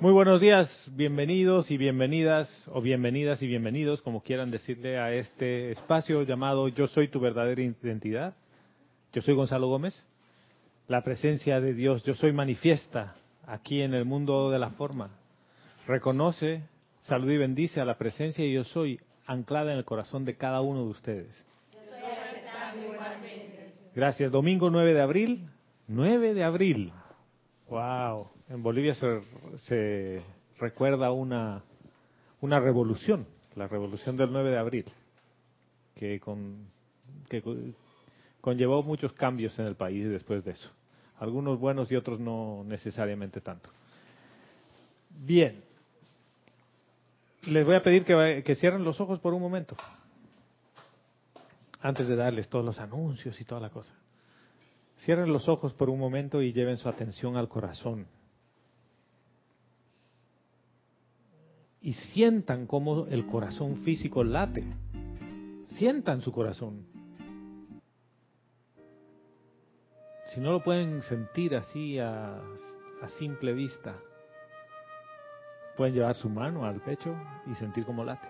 Muy buenos días, bienvenidos y bienvenidas, o bienvenidas y bienvenidos, como quieran decirle, a este espacio llamado Yo soy tu verdadera identidad. Yo soy Gonzalo Gómez. La presencia de Dios, yo soy manifiesta aquí en el mundo de la forma. Reconoce, saluda y bendice a la presencia y yo soy anclada en el corazón de cada uno de ustedes. Gracias. Domingo 9 de abril. 9 de abril. Wow. En Bolivia se, recuerda una, una revolución, la revolución del 9 de abril, que, con, que conllevó muchos cambios en el país después de eso. Algunos buenos y otros no necesariamente tanto. Bien. Les voy a pedir que, que cierren los ojos por un momento, antes de darles todos los anuncios y toda la cosa. Cierren los ojos por un momento y lleven su atención al corazón. y sientan cómo el corazón físico late. Sientan su corazón. Si no lo pueden sentir así a, a simple vista, pueden llevar su mano al pecho y sentir cómo late.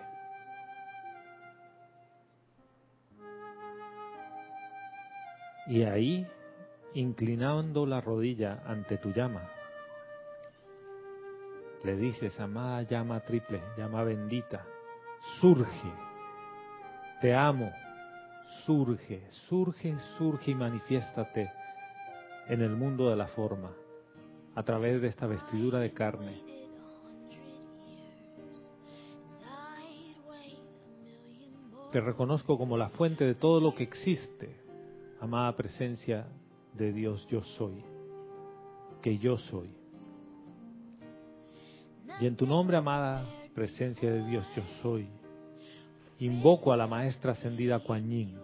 Y ahí, inclinando la rodilla ante tu llama, le dices, amada llama triple, llama bendita, surge, te amo, surge, surge, surge y manifiéstate en el mundo de la forma, a través de esta vestidura de carne. Te reconozco como la fuente de todo lo que existe, amada presencia de Dios, yo soy, que yo soy. Y en tu nombre, amada presencia de Dios, yo soy. Invoco a la maestra ascendida Kuan Yin.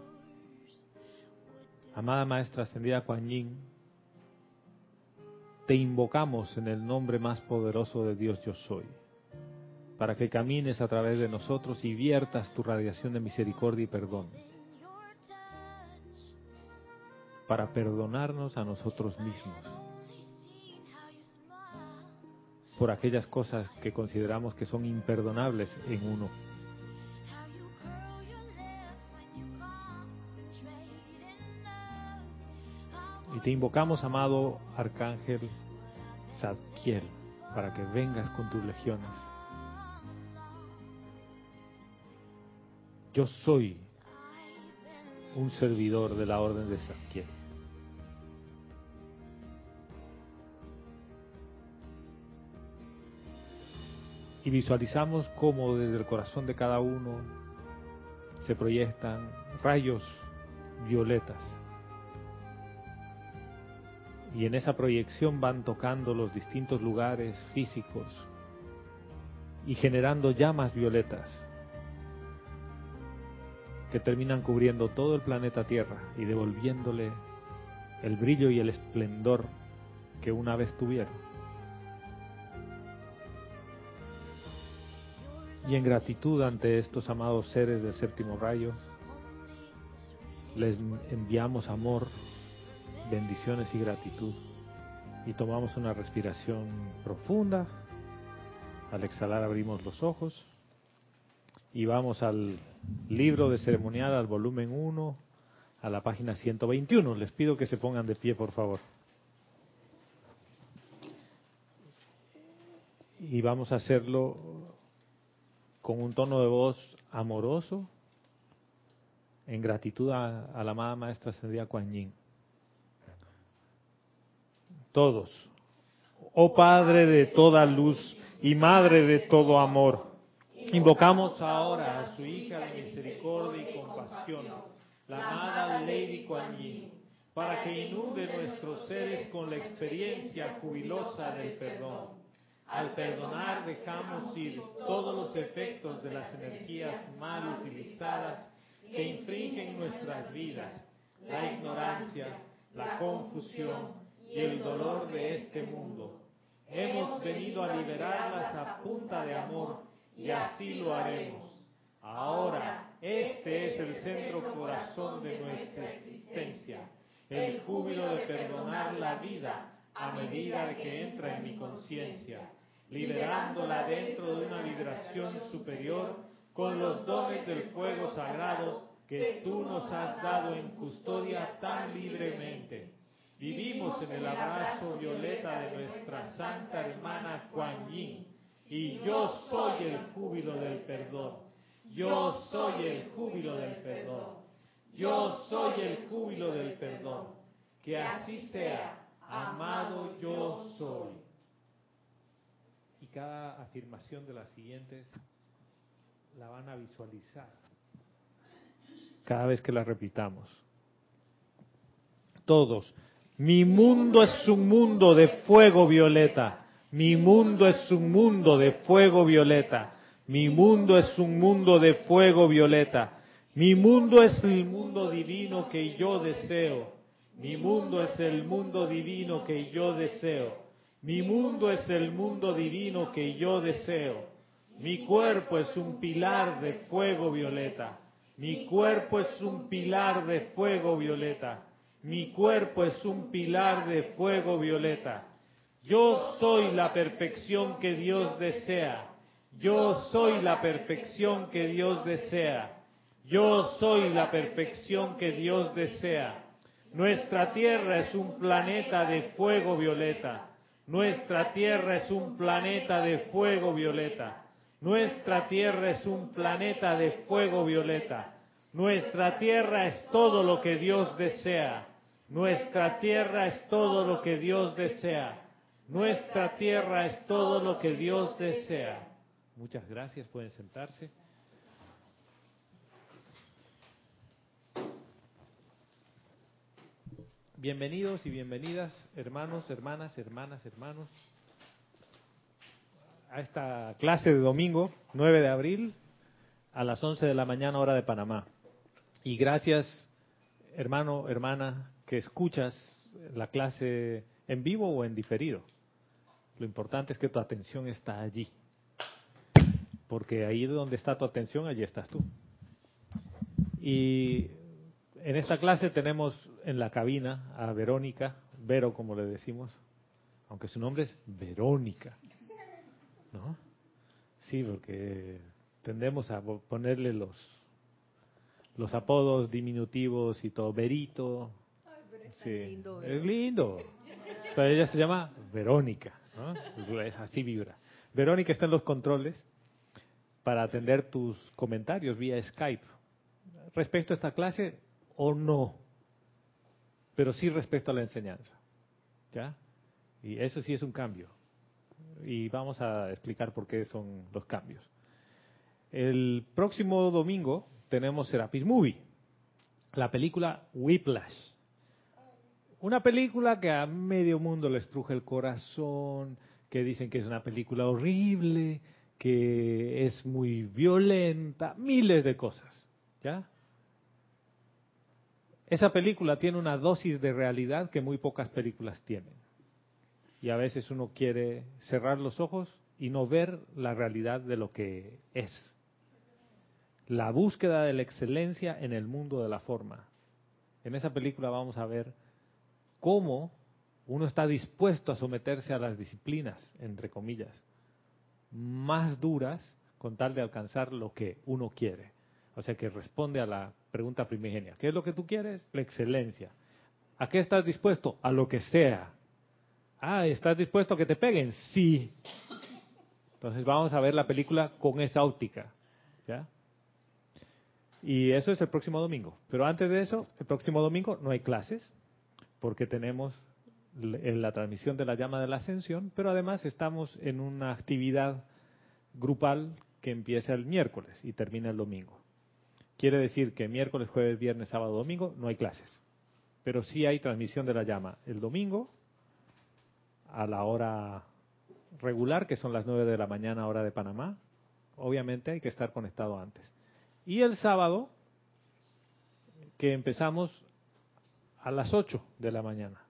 Amada maestra ascendida Kuan Yin, te invocamos en el nombre más poderoso de Dios, yo soy, para que camines a través de nosotros y viertas tu radiación de misericordia y perdón, para perdonarnos a nosotros mismos por aquellas cosas que consideramos que son imperdonables en uno. Y te invocamos, amado Arcángel Zadkiel, para que vengas con tus legiones. Yo soy un servidor de la orden de Zadkiel. y visualizamos cómo desde el corazón de cada uno se proyectan rayos violetas. Y en esa proyección van tocando los distintos lugares físicos y generando llamas violetas que terminan cubriendo todo el planeta Tierra y devolviéndole el brillo y el esplendor que una vez tuvieron. Y en gratitud ante estos amados seres del séptimo rayo, les enviamos amor, bendiciones y gratitud. Y tomamos una respiración profunda. Al exhalar abrimos los ojos y vamos al libro de ceremonial, al volumen 1, a la página 121. Les pido que se pongan de pie, por favor. Y vamos a hacerlo con un tono de voz amoroso, en gratitud a, la amada maestra ascendida Kuan Yin. Todos. Oh Padre de toda luz y Madre de todo amor, invocamos ahora a su hija de misericordia y compasión, la amada Lady Kuan Yin, para que inunde nuestros seres con la experiencia jubilosa del perdón al perdonar dejamos ir todos los efectos de las energías mal utilizadas que infringen nuestras vidas, la ignorancia, la confusión y el dolor de este mundo. Hemos venido a liberarlas a punta de amor y así lo haremos. Ahora, este es el centro corazón de nuestra existencia, el júbilo de perdonar la vida a medida que entra en mi conciencia liberándola dentro de una vibración superior con los dones del fuego sagrado que tú nos has dado en custodia tan libremente. Vivimos en el abrazo violeta de nuestra santa hermana Kuan Yin y yo soy el júbilo del perdón. Yo soy el júbilo del perdón. Yo soy el júbilo del perdón. Que así sea, amado yo soy. Y cada afirmación de las siguientes la van a visualizar cada vez que la repitamos. Todos. Mi mundo es un mundo de fuego violeta. Mi mundo es un mundo de fuego violeta. Mi mundo es un mundo de fuego violeta. Mi mundo es el mundo divino que yo deseo. Mi mundo es el mundo divino que yo deseo. Mi mundo es el mundo divino que yo deseo. Mi cuerpo es un pilar de fuego violeta. Mi cuerpo es un pilar de fuego violeta. Mi cuerpo es un pilar de fuego violeta. Yo soy la perfección que Dios desea. Yo soy la perfección que Dios desea. Yo soy la perfección que Dios desea. Nuestra tierra es un planeta de fuego violeta. Nuestra tierra es un planeta de fuego violeta. Nuestra tierra es un planeta de fuego violeta. Nuestra tierra es todo lo que Dios desea. Nuestra tierra es todo lo que Dios desea. Nuestra tierra es todo lo que Dios desea. Muchas gracias, pueden sentarse. Bienvenidos y bienvenidas, hermanos, hermanas, hermanas, hermanos, a esta clase de domingo, 9 de abril, a las 11 de la mañana hora de Panamá. Y gracias, hermano, hermana, que escuchas la clase en vivo o en diferido. Lo importante es que tu atención está allí porque ahí donde está tu atención, allí estás tú. Y en esta clase tenemos en la cabina a Verónica, Vero como le decimos, aunque su nombre es Verónica, ¿no? Sí, porque tendemos a ponerle los los apodos diminutivos y todo, Verito. sí, lindo, es lindo. Pero ella se llama Verónica, ¿no? Así vibra. Verónica está en los controles para atender tus comentarios vía Skype respecto a esta clase o no, pero sí respecto a la enseñanza. ¿Ya? Y eso sí es un cambio. Y vamos a explicar por qué son los cambios. El próximo domingo tenemos Serapis Movie, la película Whiplash. Una película que a medio mundo le estruje el corazón, que dicen que es una película horrible, que es muy violenta, miles de cosas, ¿ya? Esa película tiene una dosis de realidad que muy pocas películas tienen. Y a veces uno quiere cerrar los ojos y no ver la realidad de lo que es. La búsqueda de la excelencia en el mundo de la forma. En esa película vamos a ver cómo uno está dispuesto a someterse a las disciplinas, entre comillas, más duras con tal de alcanzar lo que uno quiere. O sea que responde a la pregunta primigenia. ¿Qué es lo que tú quieres? La excelencia. ¿A qué estás dispuesto? A lo que sea. Ah, ¿estás dispuesto a que te peguen? Sí. Entonces vamos a ver la película con esa óptica. ¿Ya? Y eso es el próximo domingo. Pero antes de eso, el próximo domingo no hay clases, porque tenemos en la transmisión de la llama de la ascensión, pero además estamos en una actividad grupal que empieza el miércoles y termina el domingo. Quiere decir que miércoles, jueves, viernes, sábado, domingo no hay clases, pero sí hay transmisión de la llama el domingo a la hora regular, que son las 9 de la mañana hora de Panamá. Obviamente hay que estar conectado antes. Y el sábado, que empezamos a las 8 de la mañana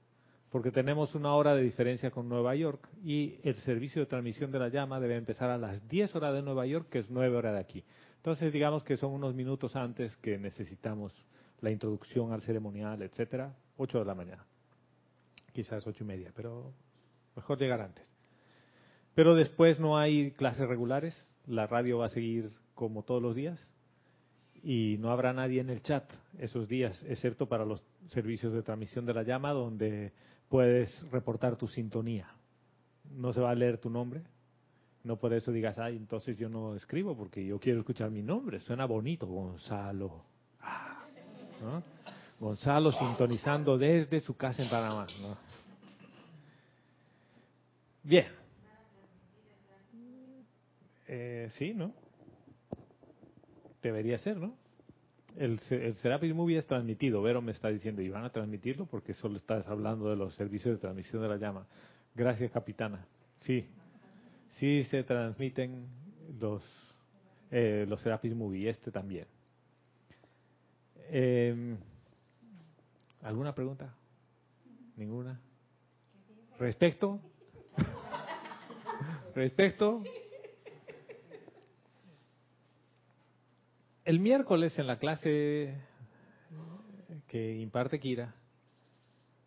porque tenemos una hora de diferencia con Nueva York y el servicio de transmisión de la llama debe empezar a las 10 horas de Nueva York, que es 9 horas de aquí. Entonces, digamos que son unos minutos antes que necesitamos la introducción al ceremonial, etcétera, 8 de la mañana. Quizás ocho y media, pero mejor llegar antes. Pero después no hay clases regulares, la radio va a seguir como todos los días y no habrá nadie en el chat esos días, excepto para los servicios de transmisión de la llama donde puedes reportar tu sintonía. No se va a leer tu nombre, no por eso digas, ay, entonces yo no escribo porque yo quiero escuchar mi nombre, suena bonito, Gonzalo. Ah, Gonzalo sintonizando desde su casa en Panamá. Bien. Eh, sí, ¿no? Debería ser, ¿no? El, Serapis Movie es transmitido. Vero me está diciendo, ¿y van a transmitirlo? Porque solo estás hablando de los servicios de transmisión de la llama. Gracias, capitana. Sí, sí se transmiten los, eh, los Serapis Movie, este también. Eh, ¿Alguna pregunta? ¿Ninguna? ¿Respecto? ¿Respecto? El miércoles en la clase que imparte Kira,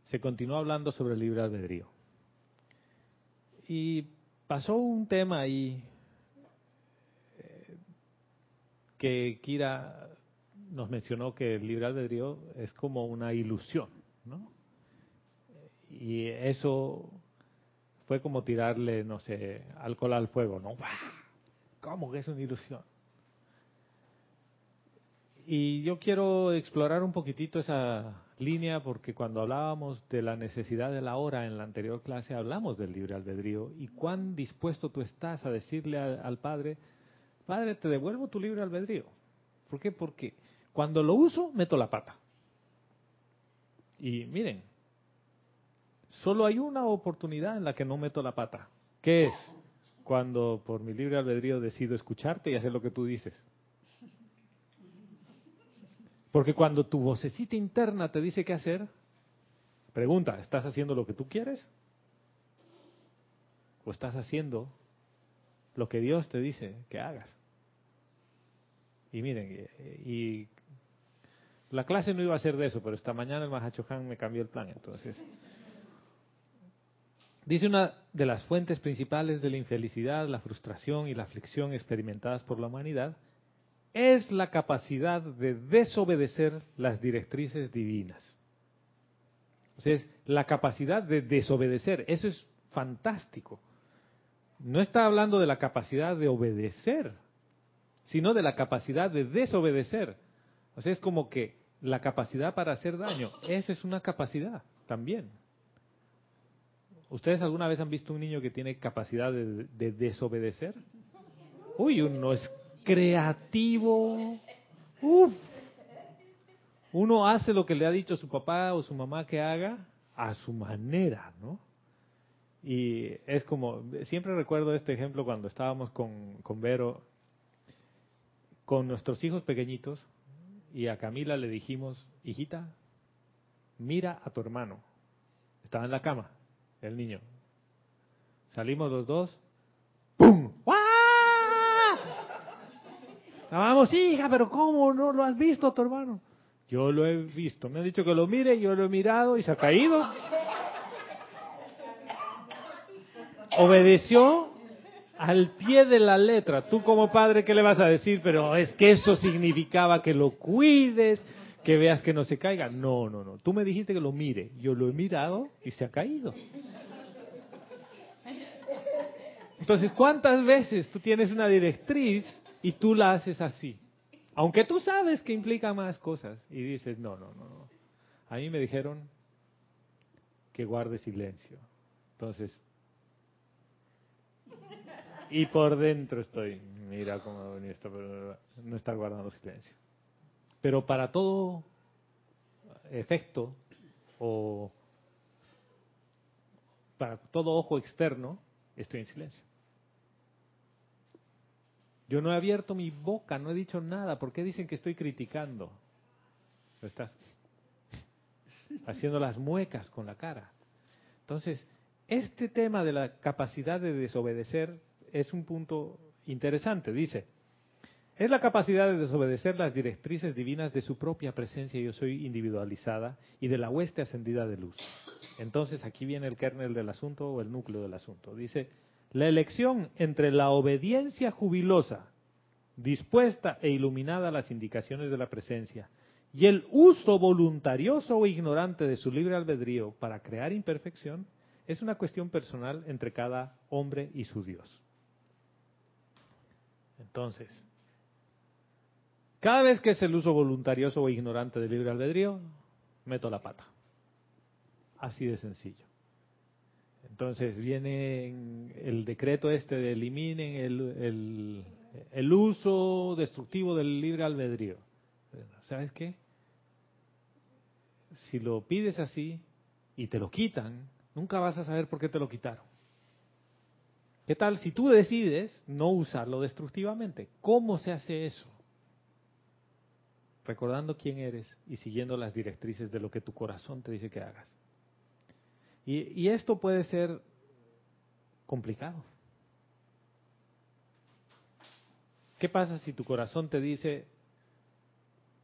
se continuó hablando sobre el libre albedrío. Y pasó un tema ahí eh, que Kira nos mencionó que el libre albedrío es como una ilusión, ¿no? Y eso fue como tirarle, no sé, alcohol al fuego, ¿no? ¿Cómo que es una ilusión? Y yo quiero explorar un poquitito esa línea porque cuando hablábamos de la necesidad de la hora en la anterior clase hablamos del libre albedrío y cuán dispuesto tú estás a decirle al, Padre, Padre, te devuelvo tu libre albedrío. ¿Por qué? Porque cuando lo uso, meto la pata. Y miren, solo hay una oportunidad en la que no meto la pata. ¿Qué es? Cuando por mi libre albedrío decido escucharte y hacer lo que tú dices. Porque cuando tu vocecita interna te dice qué hacer, pregunta, ¿estás haciendo lo que tú quieres? ¿O estás haciendo lo que Dios te dice que hagas? Y miren, y, la clase no iba a ser de eso, pero esta mañana el Mahachohan me cambió el plan, entonces. Dice una de las fuentes principales de la infelicidad, la frustración y la aflicción experimentadas por la humanidad es la capacidad de desobedecer las directrices divinas. O sea, es la capacidad de desobedecer. Eso es fantástico. No está hablando de la capacidad de obedecer, sino de la capacidad de desobedecer. O sea, es como que la capacidad para hacer daño, esa es una capacidad también. ¿Ustedes alguna vez han visto un niño que tiene capacidad de, de desobedecer? Uy, uno es creativo. Uf. Uno hace lo que le ha dicho su papá o su mamá que haga a su manera, ¿no? Y es como, siempre recuerdo este ejemplo cuando estábamos con, con Vero, con nuestros hijos pequeñitos, y a Camila le dijimos, hijita, mira a tu hermano. Estaba en la cama, el niño. Salimos los dos, ¡pum! Vamos, hija, pero ¿cómo no lo has visto tu hermano? Yo lo he visto. Me han dicho que lo mire, yo lo he mirado y se ha caído. Obedeció al pie de la letra. Tú como padre, ¿qué le vas a decir? Pero es que eso significaba que lo cuides, que veas que no se caiga. No, no, no. Tú me dijiste que lo mire. Yo lo he mirado y se ha caído. Entonces, ¿cuántas veces tú tienes una directriz y tú la haces así. Aunque tú sabes que implica más cosas y dices, no, no, no, no. A mí me dijeron que guarde silencio. Entonces, y por dentro estoy, mira cómo venir esto, pero no está guardando silencio. Pero para todo efecto o para todo ojo externo, estoy en silencio. Yo no he abierto mi boca, no he dicho nada. ¿Por qué dicen que estoy criticando? estás haciendo las muecas con la cara. Entonces, este tema de la capacidad de desobedecer es un punto interesante. Dice, es la capacidad de desobedecer las directrices divinas de su propia presencia, yo soy individualizada, y de la hueste ascendida de luz. Entonces aquí viene el kernel del asunto o el núcleo del asunto. Dice, La elección entre la obediencia jubilosa, dispuesta e iluminada a las indicaciones de la presencia, y el uso voluntarioso o ignorante de su libre albedrío para crear imperfección, es una cuestión personal entre cada hombre y su Dios. Entonces, cada vez que es el uso voluntarioso o ignorante del libre albedrío, meto la pata. Así de sencillo. Entonces viene el decreto este de eliminen el, el, uso destructivo del libre albedrío. ¿Sabes qué? Si lo pides así y te lo quitan, nunca vas a saber por qué te lo quitaron. ¿Qué tal si tú decides no usarlo destructivamente? ¿Cómo se hace eso? Recordando quién eres y siguiendo las directrices de lo que tu corazón te dice que hagas. Y, esto puede ser complicado. ¿Qué pasa si tu corazón te dice,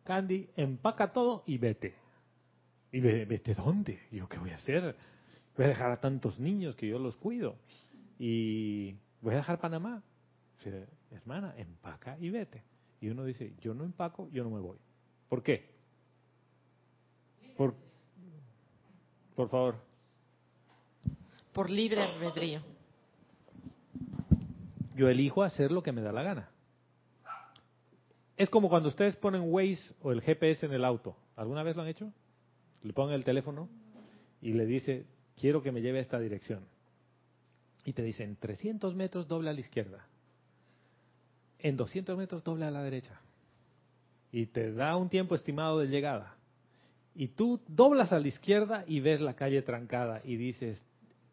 Candy, empaca todo y vete? ¿Y vete dónde? ¿Yo qué voy a hacer? Voy a dejar a tantos niños que yo los cuido. Y voy a dejar Panamá. hermana, empaca y vete. Y uno dice, yo no empaco, yo no me voy. ¿Por qué? Por, por favor por libre albedrío. Yo elijo hacer lo que me da la gana. Es como cuando ustedes ponen Waze o el GPS en el auto. ¿Alguna vez lo han hecho? Le ponen el teléfono y le dice, quiero que me lleve a esta dirección. Y te dicen, 300 metros doble a la izquierda. En 200 metros doble a la derecha. Y te da un tiempo estimado de llegada. Y tú doblas a la izquierda y ves la calle trancada y dices,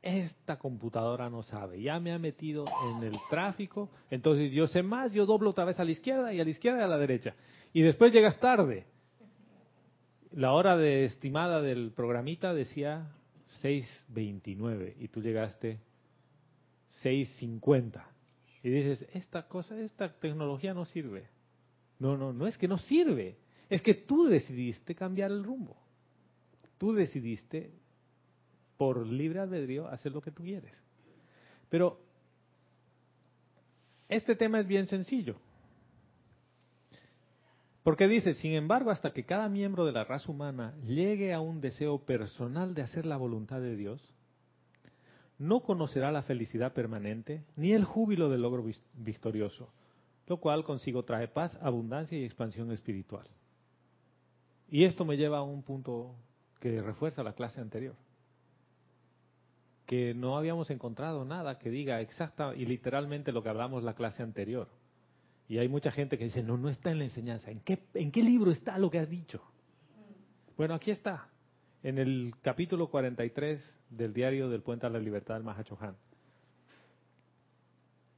esta computadora no sabe, ya me ha metido en el tráfico, entonces yo sé más, yo doblo otra vez a la izquierda y a la izquierda y a la derecha. Y después llegas tarde. La hora de estimada del programita decía 6.29 y tú llegaste 6.50. Y dices, esta cosa, esta tecnología no sirve. No, no, no es que no sirve, es que tú decidiste cambiar el rumbo. Tú decidiste por libre albedrío hacer lo que tú quieres. Pero este tema es bien sencillo. Porque dice, sin embargo, hasta que cada miembro de la raza humana llegue a un deseo personal de hacer la voluntad de Dios, no conocerá la felicidad permanente ni el júbilo del logro victorioso, lo cual consigo trae paz, abundancia y expansión espiritual. Y esto me lleva a un punto que refuerza la clase anterior que no habíamos encontrado nada que diga exacta y literalmente lo que hablamos la clase anterior. Y hay mucha gente que dice, no, no está en la enseñanza. ¿En qué, en qué libro está lo que has dicho? Bueno, aquí está, en el capítulo 43 del diario del Puente a la Libertad del Mahachohan.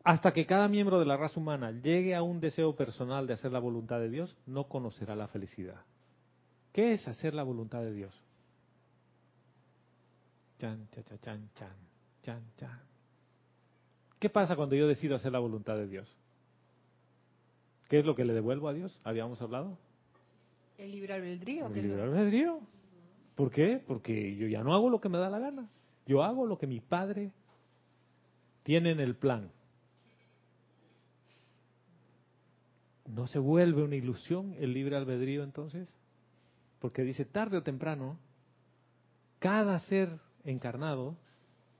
Hasta que cada miembro de la raza humana llegue a un deseo personal de hacer la voluntad de Dios, no conocerá la felicidad. ¿Qué es hacer la voluntad de Dios? Chan, chan, chan, chan, chan, chan. ¿Qué pasa cuando yo decido hacer la voluntad de Dios? ¿Qué es lo que le devuelvo a Dios? ¿Habíamos hablado? El libre albedrío. El libre albedrío. ¿Por qué? Porque yo ya no hago lo que me da la gana. Yo hago lo que mi padre tiene en el plan. ¿No se vuelve una ilusión el libre albedrío entonces? Porque dice, tarde o temprano, cada ser encarnado,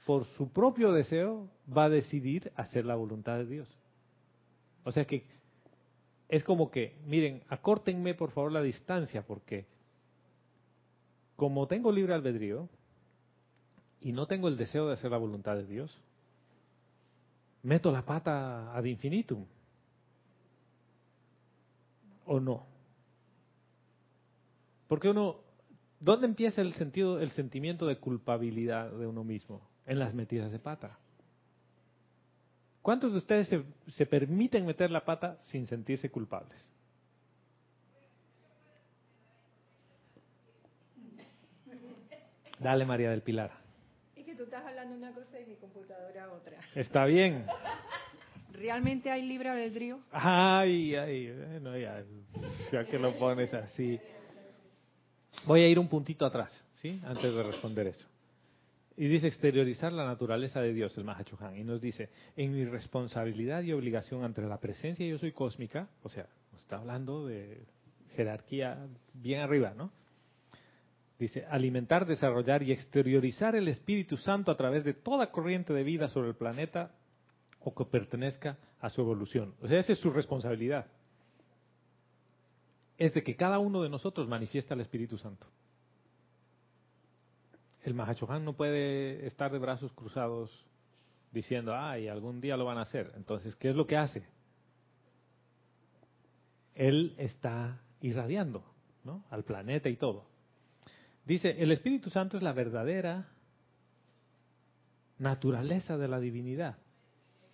por su propio deseo, va a decidir hacer la voluntad de Dios. O sea que es como que, miren, acórtenme por favor la distancia, porque como tengo libre albedrío y no tengo el deseo de hacer la voluntad de Dios, meto la pata ad infinitum. ¿O no? Porque uno ¿Dónde empieza el sentido, el sentimiento de culpabilidad de uno mismo? En las metidas de pata. ¿Cuántos de ustedes se, se permiten meter la pata sin sentirse culpables? Dale, María del Pilar. Es que tú estás hablando una cosa y mi computadora otra. Está bien. ¿Realmente hay libre albedrío? Ay, ay, no, ya, ya que lo pones así. Voy a ir un puntito atrás, ¿sí? Antes de responder eso. Y dice exteriorizar la naturaleza de Dios, el Mahachohan. Y nos dice, en mi responsabilidad y obligación ante la presencia yo soy cósmica, o sea, está hablando de jerarquía bien arriba, ¿no? Dice, alimentar, desarrollar y exteriorizar el Espíritu Santo a través de toda corriente de vida sobre el planeta o que pertenezca a su evolución. O sea, esa es su responsabilidad. Es de que cada uno de nosotros manifiesta el Espíritu Santo. El Mahachohan no puede estar de brazos cruzados diciendo, ay, algún día lo van a hacer. Entonces, ¿qué es lo que hace? Él está irradiando ¿no? al planeta y todo. Dice, el Espíritu Santo es la verdadera naturaleza de la divinidad.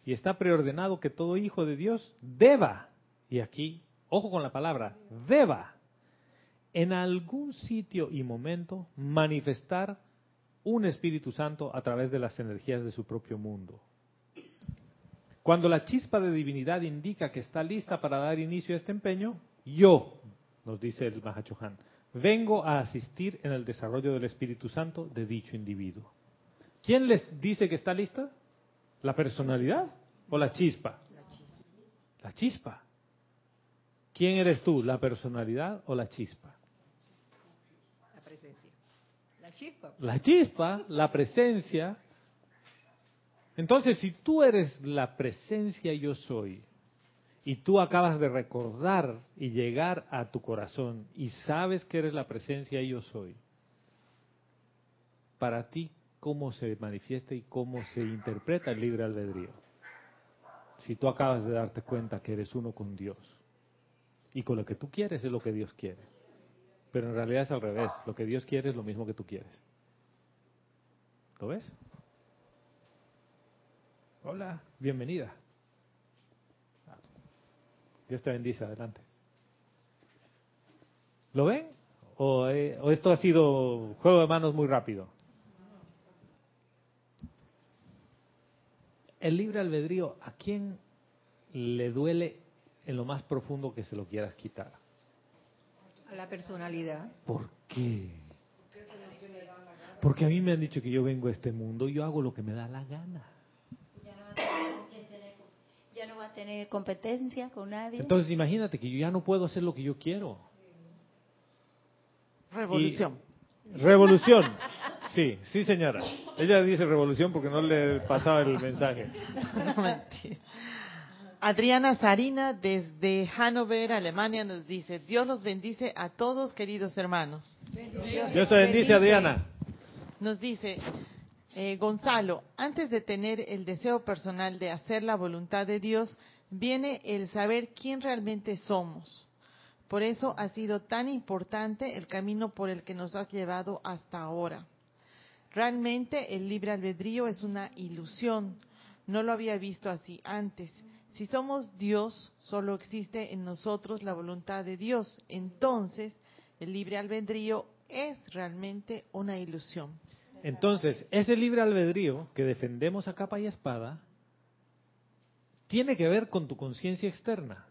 Y está preordenado que todo hijo de Dios deba, y aquí, ojo con la palabra, deba, en algún sitio y momento manifestar un Espíritu Santo a través de las energías de su propio mundo. Cuando la chispa de divinidad indica que está lista para dar inicio a este empeño, yo, nos dice el Mahachohan, vengo a asistir en el desarrollo del Espíritu Santo de dicho individuo. ¿Quién les dice que está lista? ¿La personalidad o la chispa? La chispa. ¿Quién eres tú, la personalidad o la chispa? La presencia. La chispa. La chispa, la presencia. Entonces, si tú eres la presencia yo soy, y tú acabas de recordar y llegar a tu corazón y sabes que eres la presencia yo soy, para ti, ¿cómo se manifiesta y cómo se interpreta el libre albedrío? Si tú acabas de darte cuenta que eres uno con Dios y con lo que tú quieres es lo que Dios quiere. Pero en realidad es al revés, lo que Dios quiere es lo mismo que tú quieres. ¿Lo ves? Hola, bienvenida. Dios te bendice, adelante. ¿Lo ven? ¿O, eh, ¿O, esto ha sido juego de manos muy rápido? El libre albedrío, ¿a quién le duele en lo más profundo que se lo quieras quitar? A la personalidad. ¿Por qué? Porque a mí me han dicho que yo vengo a este mundo y yo hago lo que me da la gana. Ya no va a tener competencia con nadie. Entonces imagínate que yo ya no puedo hacer lo que yo quiero. Revolución. Y- revolución. Sí, sí señora. Ella dice revolución porque no le pasaba el mensaje. No, mentira. Adriana Sarina desde Hannover, Alemania, nos dice, Dios los bendice a todos, queridos hermanos. Dios te bendice, Adriana. Nos dice, eh, Gonzalo, antes de tener el deseo personal de hacer la voluntad de Dios, viene el saber quién realmente somos. Por eso ha sido tan importante el camino por el que nos has llevado hasta ahora. Realmente el libre albedrío es una ilusión. No lo había visto así antes. Si somos Dios, solo existe en nosotros la voluntad de Dios. Entonces, el libre albedrío es realmente una ilusión. Entonces, ese libre albedrío que defendemos a capa y espada tiene que ver con tu conciencia externa.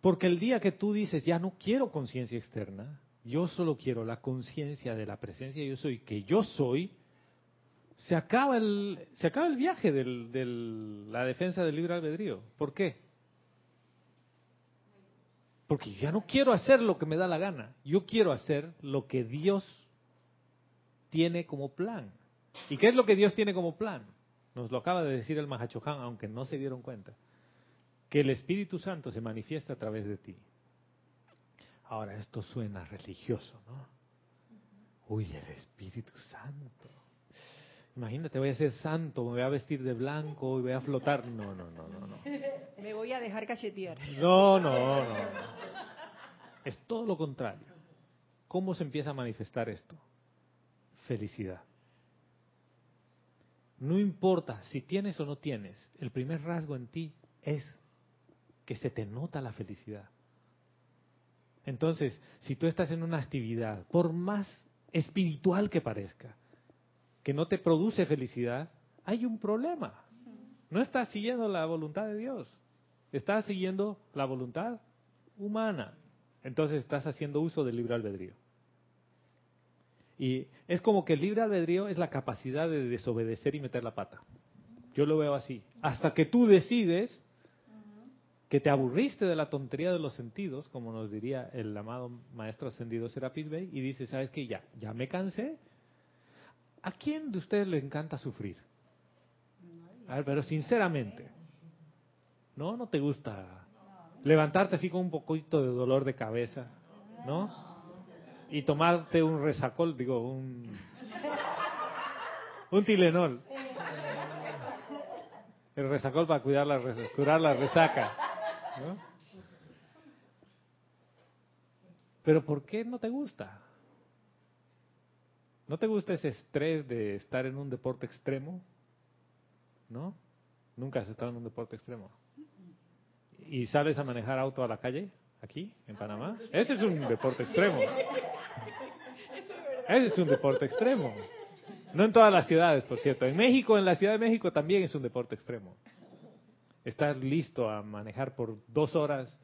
Porque el día que tú dices, ya no quiero conciencia externa, yo solo quiero la conciencia de la presencia yo soy, que yo soy, se acaba el, se acaba el viaje de la defensa del libre albedrío. ¿Por qué? Porque yo ya no quiero hacer lo que me da la gana, yo quiero hacer lo que Dios tiene como plan. ¿Y qué es lo que Dios tiene como plan? Nos lo acaba de decir el Mahachohan, aunque no se dieron cuenta. Que el Espíritu Santo se manifiesta a través de ti. Ahora, esto suena religioso, ¿no? Uy, el Espíritu Santo. Imagínate, voy a ser santo, me voy a vestir de blanco y voy a flotar. No, no, no, no, no. Me voy a dejar cachetear. No, no, no. Es todo lo contrario. ¿Cómo se empieza a manifestar esto? Felicidad. No importa si tienes o no tienes, el primer rasgo en ti es que se te nota la felicidad. Entonces, si tú estás en una actividad, por más espiritual que parezca, que no te produce felicidad, hay un problema. No estás siguiendo la voluntad de Dios, estás siguiendo la voluntad humana. Entonces estás haciendo uso del libre albedrío. Y es como que el libre albedrío es la capacidad de desobedecer y meter la pata. Yo lo veo así. Hasta que tú decides que te aburriste de la tontería de los sentidos, como nos diría el amado maestro ascendido Serapis Bey, y dices, ¿sabes qué? Ya, ya me cansé. ¿A quién de ustedes le encanta sufrir? A ver, pero sinceramente, ¿no? ¿No te gusta levantarte así con un poquito de dolor de cabeza, ¿no? Y tomarte un resacol, digo, un, un tilenol. El resacol para cuidar la, curar la resaca. ¿no? Pero ¿por qué no te gusta? ¿No te gusta ese estrés de estar en un deporte extremo? ¿No? Nunca has estado en un deporte extremo. ¿Y sales a manejar auto a la calle? Aquí, en Panamá. Ese es un deporte extremo. Ese es un deporte extremo. No en todas las ciudades, por cierto. En México, en la Ciudad de México también es un deporte extremo. Estás listo a manejar por dos horas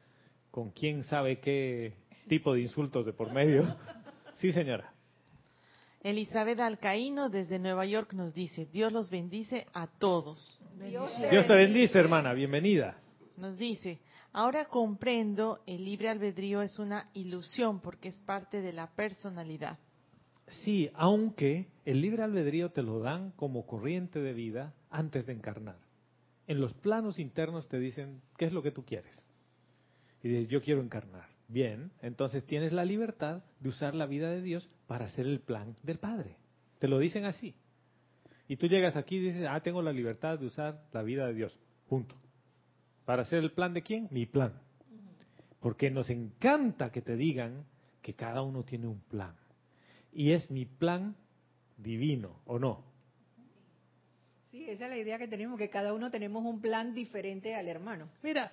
con quién sabe qué tipo de insultos de por medio. Sí, señora. Elizabeth Alcaíno desde Nueva York nos dice, Dios los bendice a todos. Dios Dios te bendice, hermana. Bienvenida. Nos dice, ahora comprendo, el libre albedrío es una ilusión porque es parte de la personalidad. Sí, aunque el libre albedrío te lo dan como corriente de vida antes de encarnar. En los planos internos te dicen, ¿qué es lo que tú quieres? Y dices, yo quiero encarnar. Bien, entonces tienes la libertad de usar la vida de Dios para hacer el plan del Padre. Te lo dicen así. Y tú llegas aquí y dices, ah, tengo la libertad de usar la vida de Dios. Punto. ¿Para hacer el plan de quién? Mi plan. Porque nos encanta que te digan que cada uno tiene un plan. Y es mi plan divino, ¿o no? Sí, esa es la idea que tenemos, que cada uno tenemos un plan diferente al hermano. Mira,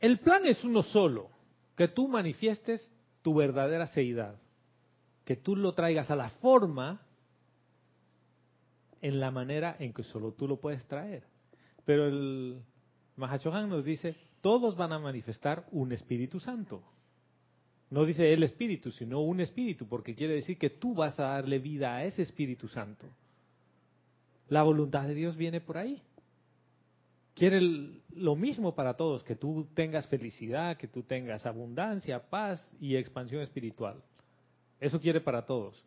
el plan es uno solo, que tú manifiestes tu verdadera seidad, que tú lo traigas a la forma en la manera en que solo tú lo puedes traer. Pero el Mahachohan nos dice, todos van a manifestar un Espíritu Santo. No dice el Espíritu, sino un Espíritu, porque quiere decir que tú vas a darle vida a ese Espíritu Santo. La voluntad de Dios viene por ahí. Quiere lo mismo para todos, que tú tengas felicidad, que tú tengas abundancia, paz y expansión espiritual. Eso quiere para todos.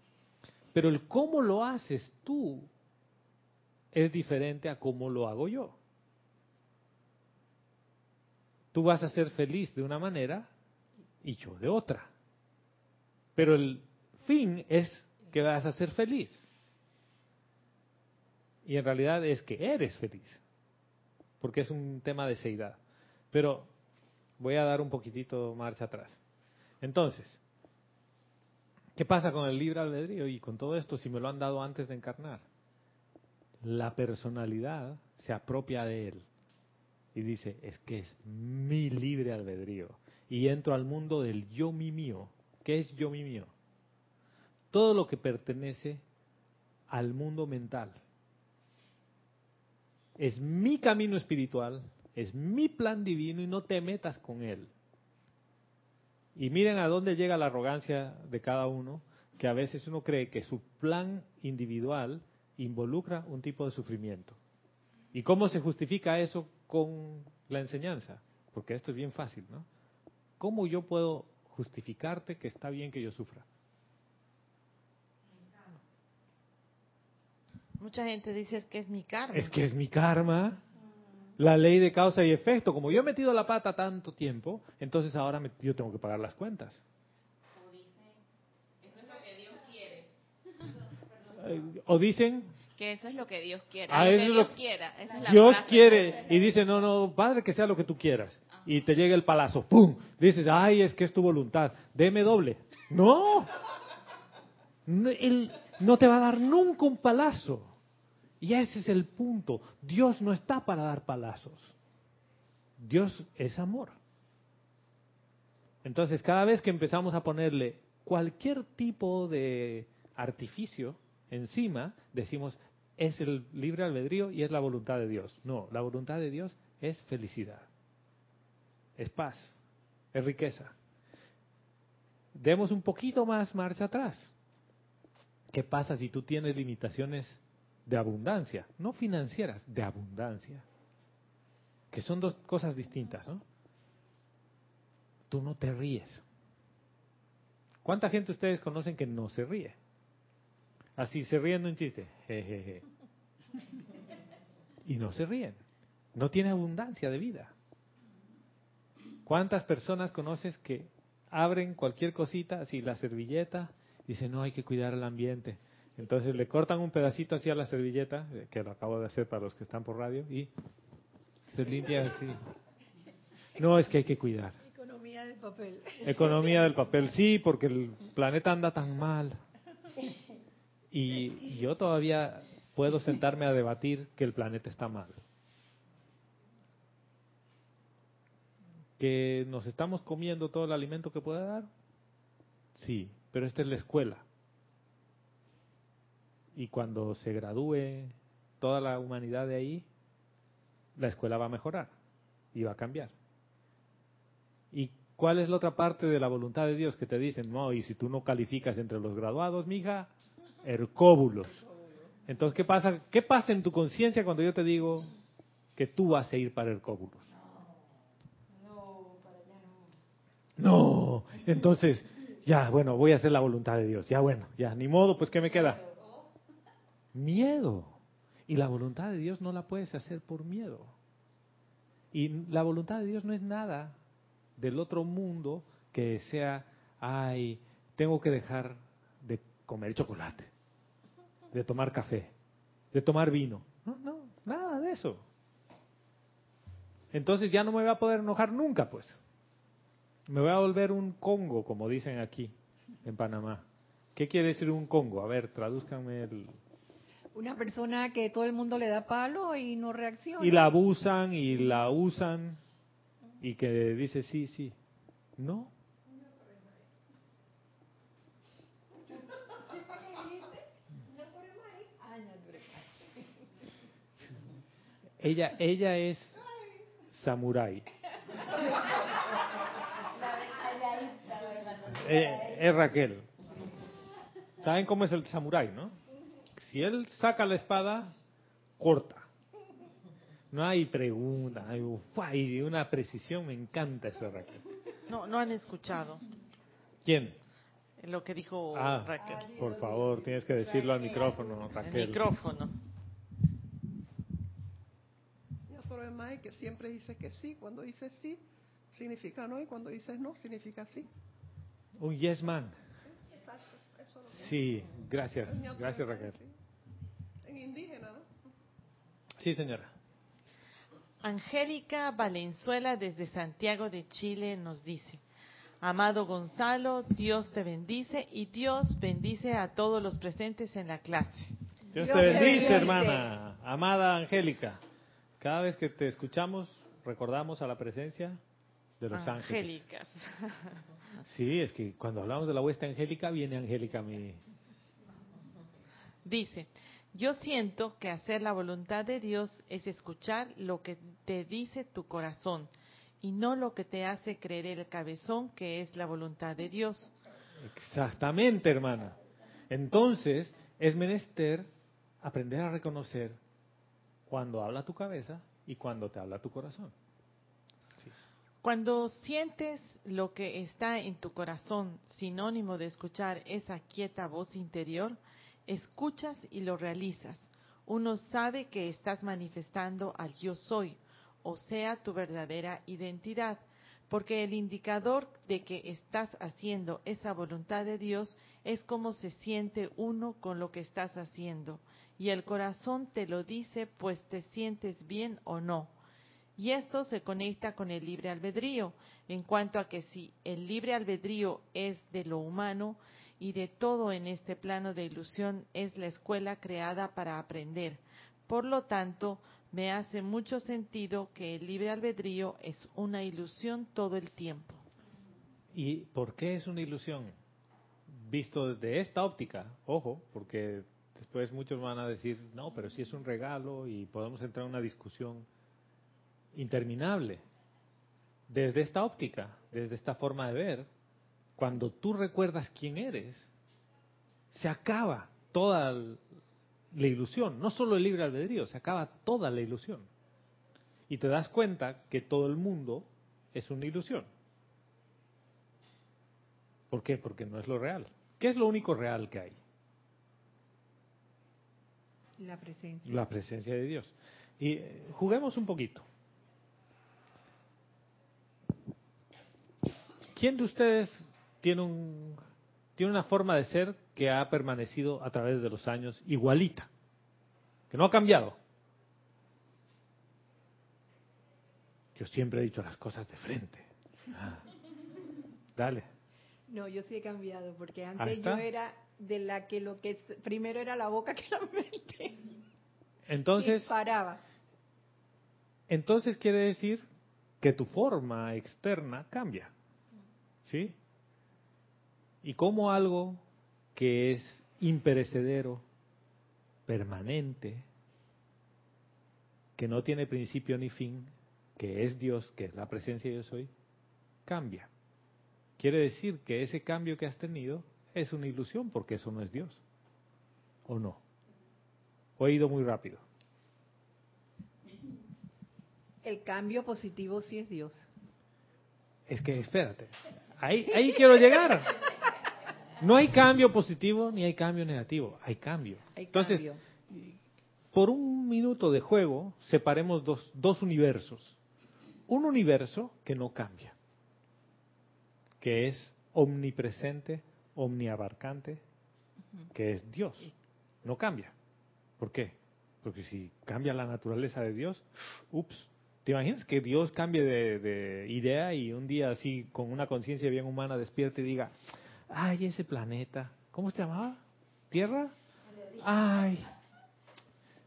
Pero el cómo lo haces tú es diferente a cómo lo hago yo. Tú vas a ser feliz de una manera y yo de otra. Pero el fin es que vas a ser feliz. Y en realidad es que eres feliz. Porque es un tema de seidad. Pero voy a dar un poquitito marcha atrás. Entonces, ¿qué pasa con el libre albedrío y con todo esto si me lo han dado antes de encarnar? La personalidad se apropia de él y dice, es que es mi libre albedrío. Y entro al mundo del yo mi mío. ¿Qué es yo mi mío? Todo lo que pertenece al mundo mental. Es mi camino espiritual, es mi plan divino y no te metas con él. Y miren a dónde llega la arrogancia de cada uno, que a veces uno cree que su plan individual involucra un tipo de sufrimiento. ¿Y cómo se justifica eso con la enseñanza? Porque esto es bien fácil, ¿no? ¿Cómo yo puedo justificarte que está bien que yo sufra? Mucha gente dice es que es mi karma. Es que es mi karma. La ley de causa y efecto. Como yo he metido la pata tanto tiempo, entonces ahora me- yo tengo que pagar las cuentas. O dicen, Que eso es lo que Dios quiere. Ah, lo eso que es lo Dios que- quiera. Esa es la Dios frase. quiere, y dice, no, no, Padre, que sea lo que tú quieras. Y te llega el palazo, ¡pum! Dices, ay, es que es tu voluntad, deme doble. No, no, él no te va a dar nunca un palazo. Y ese es el punto. Dios no está para dar palazos. Dios es amor. Entonces, cada vez que empezamos a ponerle cualquier tipo de artificio encima, decimos, es el libre albedrío y es la voluntad de Dios. No, la voluntad de Dios es felicidad, es paz, es riqueza. Demos un poquito más marcha atrás. ¿Qué pasa si tú tienes limitaciones de abundancia? No financieras, de abundancia. Que son dos cosas distintas, ¿no? Tú no te ríes. ¿Cuánta gente ustedes conocen que no se ríe? Así se ríen de un chiste. Jejeje. Y no se ríen. No tiene abundancia de vida. ¿Cuántas personas conoces que abren cualquier cosita, así la servilleta, dicen, no, hay que cuidar el ambiente? Entonces le cortan un pedacito así a la servilleta, eh, que lo acabo de hacer para los que están por radio, y se limpia así. No, es que hay que cuidar. Economía del papel. Economía del papel, sí, porque el planeta anda tan mal. Y, y yo todavía puedo sentarme a debatir que el planeta está mal. ¿Que nos estamos comiendo todo el alimento que pueda dar? Sí, pero esta es la escuela. Y cuando se gradúe toda la humanidad de ahí, la escuela va a mejorar y va a cambiar. ¿Y cuál es la otra parte de la voluntad de Dios que te dicen, no, y si tú no calificas entre los graduados, mija, hercóbulos? Entonces, ¿qué pasa? ¿Qué pasa en tu conciencia cuando yo te digo que tú vas a ir para hercóbulos? No, para allá no. No, entonces, ya, bueno, voy a hacer la voluntad de Dios. Ya, bueno, ya, ni modo, pues ¿qué me queda? Miedo. Y la voluntad de Dios no la puedes hacer por miedo. Y la voluntad de Dios no es nada del otro mundo que sea, ay, tengo que dejar de comer chocolate, de tomar café, de tomar vino. No, no, nada de eso. Entonces ya no me voy a poder enojar nunca, pues. Me voy a volver un Congo, como dicen aquí, en Panamá. ¿Qué quiere decir un Congo? A ver, tradúzcanme el... Una persona que todo el mundo le da palo y no reacciona. Y la abusan y la usan y que dice sí, sí. No. Ella, ella es samurái. Eh, es Raquel. ¿Saben cómo es el samurái, no? Si él saca la espada, corta. No hay pregunta, hay, uf, hay una precisión, me encanta eso, Raquel. No, no han escuchado ¿Quién? lo que dijo Ah, Raquel. por favor, tienes que decirlo al micrófono, El Raquel. micrófono. Y otro Mae que siempre dice que sí, cuando dice sí, significa no, y cuando dices no, significa sí. Un yes man. Exacto, eso es lo que Sí, gracias, es gracias Raquel. En indígena, ¿no? Sí, señora. Angélica Valenzuela desde Santiago de Chile nos dice, Amado Gonzalo, Dios te bendice y Dios bendice a todos los presentes en la clase. Dios Dios te bendice, bendice. hermana. Amada Angélica. Cada vez que te escuchamos, recordamos a la presencia de los ángeles. Angélicas. Sí, es que cuando hablamos de la hueste angélica, viene Angélica a mí. Dice, yo siento que hacer la voluntad de Dios es escuchar lo que te dice tu corazón y no lo que te hace creer el cabezón que es la voluntad de Dios. Exactamente, hermana. Entonces, es menester aprender a reconocer cuando habla tu cabeza y cuando te habla tu corazón. Cuando sientes lo que está en tu corazón, sinónimo de escuchar esa quieta voz interior, escuchas y lo realizas. Uno sabe que estás manifestando al yo soy, o sea, tu verdadera identidad, porque el indicador de que estás haciendo esa voluntad de Dios es cómo se siente uno con lo que estás haciendo, y el corazón te lo dice pues te sientes bien o no. Y esto se conecta con el libre albedrío, en cuanto a que si el libre albedrío es de lo humano y de todo en este plano de ilusión es la escuela creada para aprender. Por lo tanto, me hace mucho sentido que el libre albedrío es una ilusión todo el tiempo. ¿Y por qué es una ilusión? Visto desde esta óptica, ojo, porque después muchos van a decir, no, pero si es un regalo y podemos entrar en una discusión interminable. Desde esta óptica, desde esta forma de ver, cuando tú recuerdas quién eres, se acaba toda la ilusión, no solo el libre albedrío, se acaba toda la ilusión. Y te das cuenta que todo el mundo es una ilusión. ¿Por qué? Porque no es lo real. ¿Qué es lo único real que hay? La presencia. La presencia de Dios. Y eh, juguemos un poquito. ¿Quién de ustedes tiene, un, tiene una forma de ser que ha permanecido a través de los años igualita? Que no ha cambiado. Yo siempre he dicho las cosas de frente. Ah. Dale. No, yo sí he cambiado, porque antes yo era de la que lo que primero era la boca que la mente. Entonces, Y paraba. entonces quiere decir que tu forma externa cambia. ¿Sí? Y como algo que es imperecedero, permanente, que no tiene principio ni fin, que es Dios, que es la presencia de yo soy, cambia. Quiere decir que ese cambio que has tenido es una ilusión porque eso no es Dios. ¿O no? ¿O he ido muy rápido? El cambio positivo sí es Dios. Es que espérate, ahí, ahí quiero llegar. No hay cambio positivo ni hay cambio negativo, hay cambio. Hay Entonces, cambio. por un minuto de juego, separemos dos, dos universos. Un universo que no cambia, que es omnipresente, omniabarcante, que es Dios. No cambia. ¿Por qué? Porque si cambia la naturaleza de Dios, ups. ¿Te imaginas que Dios cambie de, de idea y un día así, con una conciencia bien humana, despierte y diga, ay, ese planeta, ¿cómo se llamaba? ¿Tierra? Ay,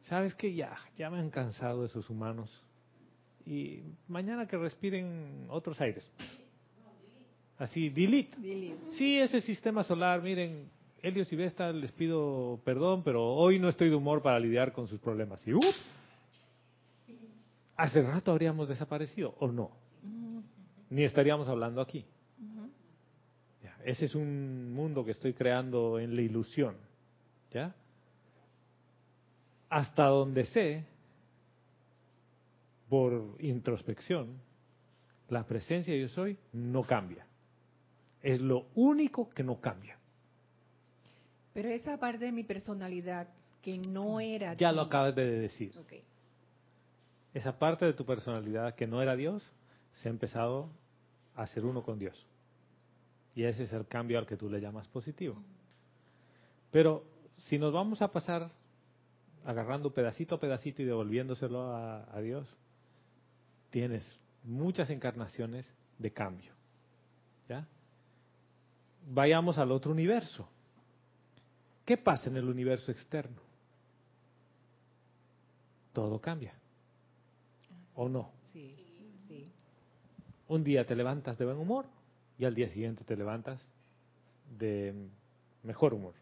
¿sabes qué? Ya, ya me han cansado esos humanos. Y mañana que respiren otros aires. Así, delete. Sí, ese sistema solar, miren, Helios y Vesta, les pido perdón, pero hoy no estoy de humor para lidiar con sus problemas. Y ¡up! hace rato habríamos desaparecido, ¿o no? Ni estaríamos hablando aquí. Ese es un mundo que estoy creando en la ilusión. ¿Ya? Hasta donde sé, por introspección, la presencia de yo soy no cambia. Es lo único que no cambia. Pero esa parte de mi personalidad que no era Ya lo acabas de decir. Esa parte de tu personalidad que no era Dios se ha empezado a hacer uno con Dios. Y ese es el cambio al que tú le llamas positivo. Pero si nos vamos a pasar agarrando pedacito a pedacito y devolviéndoselo a, a Dios, tienes muchas encarnaciones de cambio. ¿Ya? Vayamos al otro universo. ¿Qué pasa en el universo externo? Todo cambia. ¿O no? Sí, sí. Un día te levantas de buen humor y al día siguiente te levantas de mejor humor.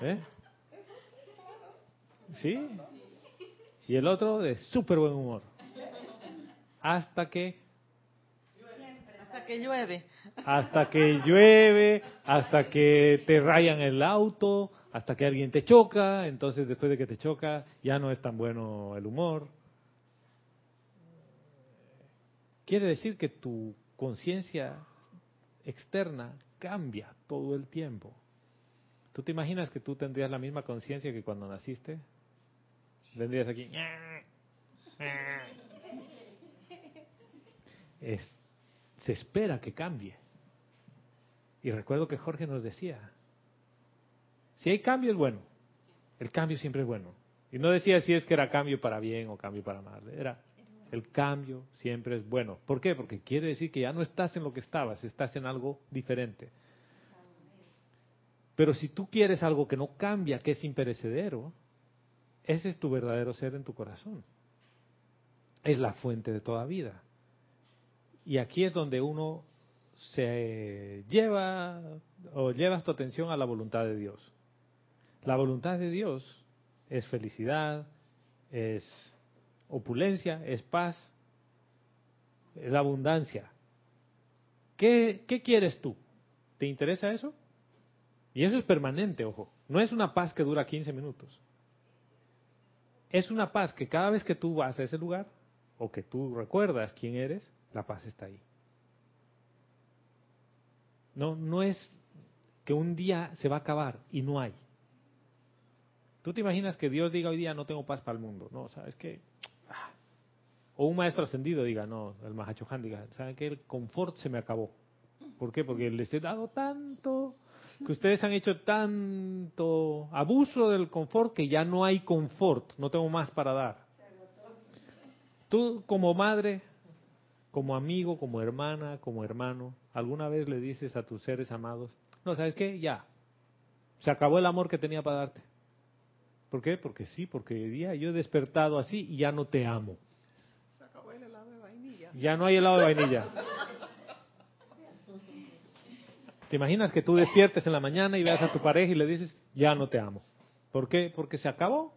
¿Eh? ¿Sí? Y el otro de súper buen humor. Hasta que, Hasta que llueve. hasta que llueve, hasta que te rayan el auto, hasta que alguien te choca, entonces después de que te choca ya no es tan bueno el humor. Quiere decir que tu conciencia externa cambia todo el tiempo. ¿Tú te imaginas que tú tendrías la misma conciencia que cuando naciste? Vendrías aquí. Es- se espera que cambie. Y recuerdo que Jorge nos decía, si hay cambio es bueno, el cambio siempre es bueno. Y no decía si es que era cambio para bien o cambio para mal, era el cambio siempre es bueno. ¿Por qué? Porque quiere decir que ya no estás en lo que estabas, estás en algo diferente. Pero si tú quieres algo que no cambia, que es imperecedero, ese es tu verdadero ser en tu corazón. Es la fuente de toda vida. Y aquí es donde uno se lleva o llevas tu atención a la voluntad de Dios. La voluntad de Dios es felicidad, es opulencia, es paz, es abundancia. ¿Qué, qué quieres tú? ¿Te interesa eso? Y eso es permanente, ojo. No es una paz que dura 15 minutos. Es una paz que cada vez que tú vas a ese lugar o que tú recuerdas quién eres, la paz está ahí. No, no es que un día se va a acabar y no hay. ¿Tú te imaginas que Dios diga hoy día no tengo paz para el mundo? No, ¿sabes qué? O un maestro ascendido diga, no, el Mahachohan diga, ¿saben qué? El confort se me acabó. ¿Por qué? Porque les he dado tanto, que ustedes han hecho tanto abuso del confort que ya no hay confort, no tengo más para dar. Tú como madre, como amigo, como hermana, como hermano, ¿alguna vez le dices a tus seres amados, no, ¿sabes qué? Ya, se acabó el amor que tenía para darte. ¿Por qué? Porque sí, porque hoy día yo he despertado así y ya no te amo. Se acabó el helado de vainilla. Ya no hay helado de vainilla. ¿Te imaginas que tú despiertes en la mañana y veas a tu pareja y le dices, ya no te amo? ¿Por qué? Porque se acabó.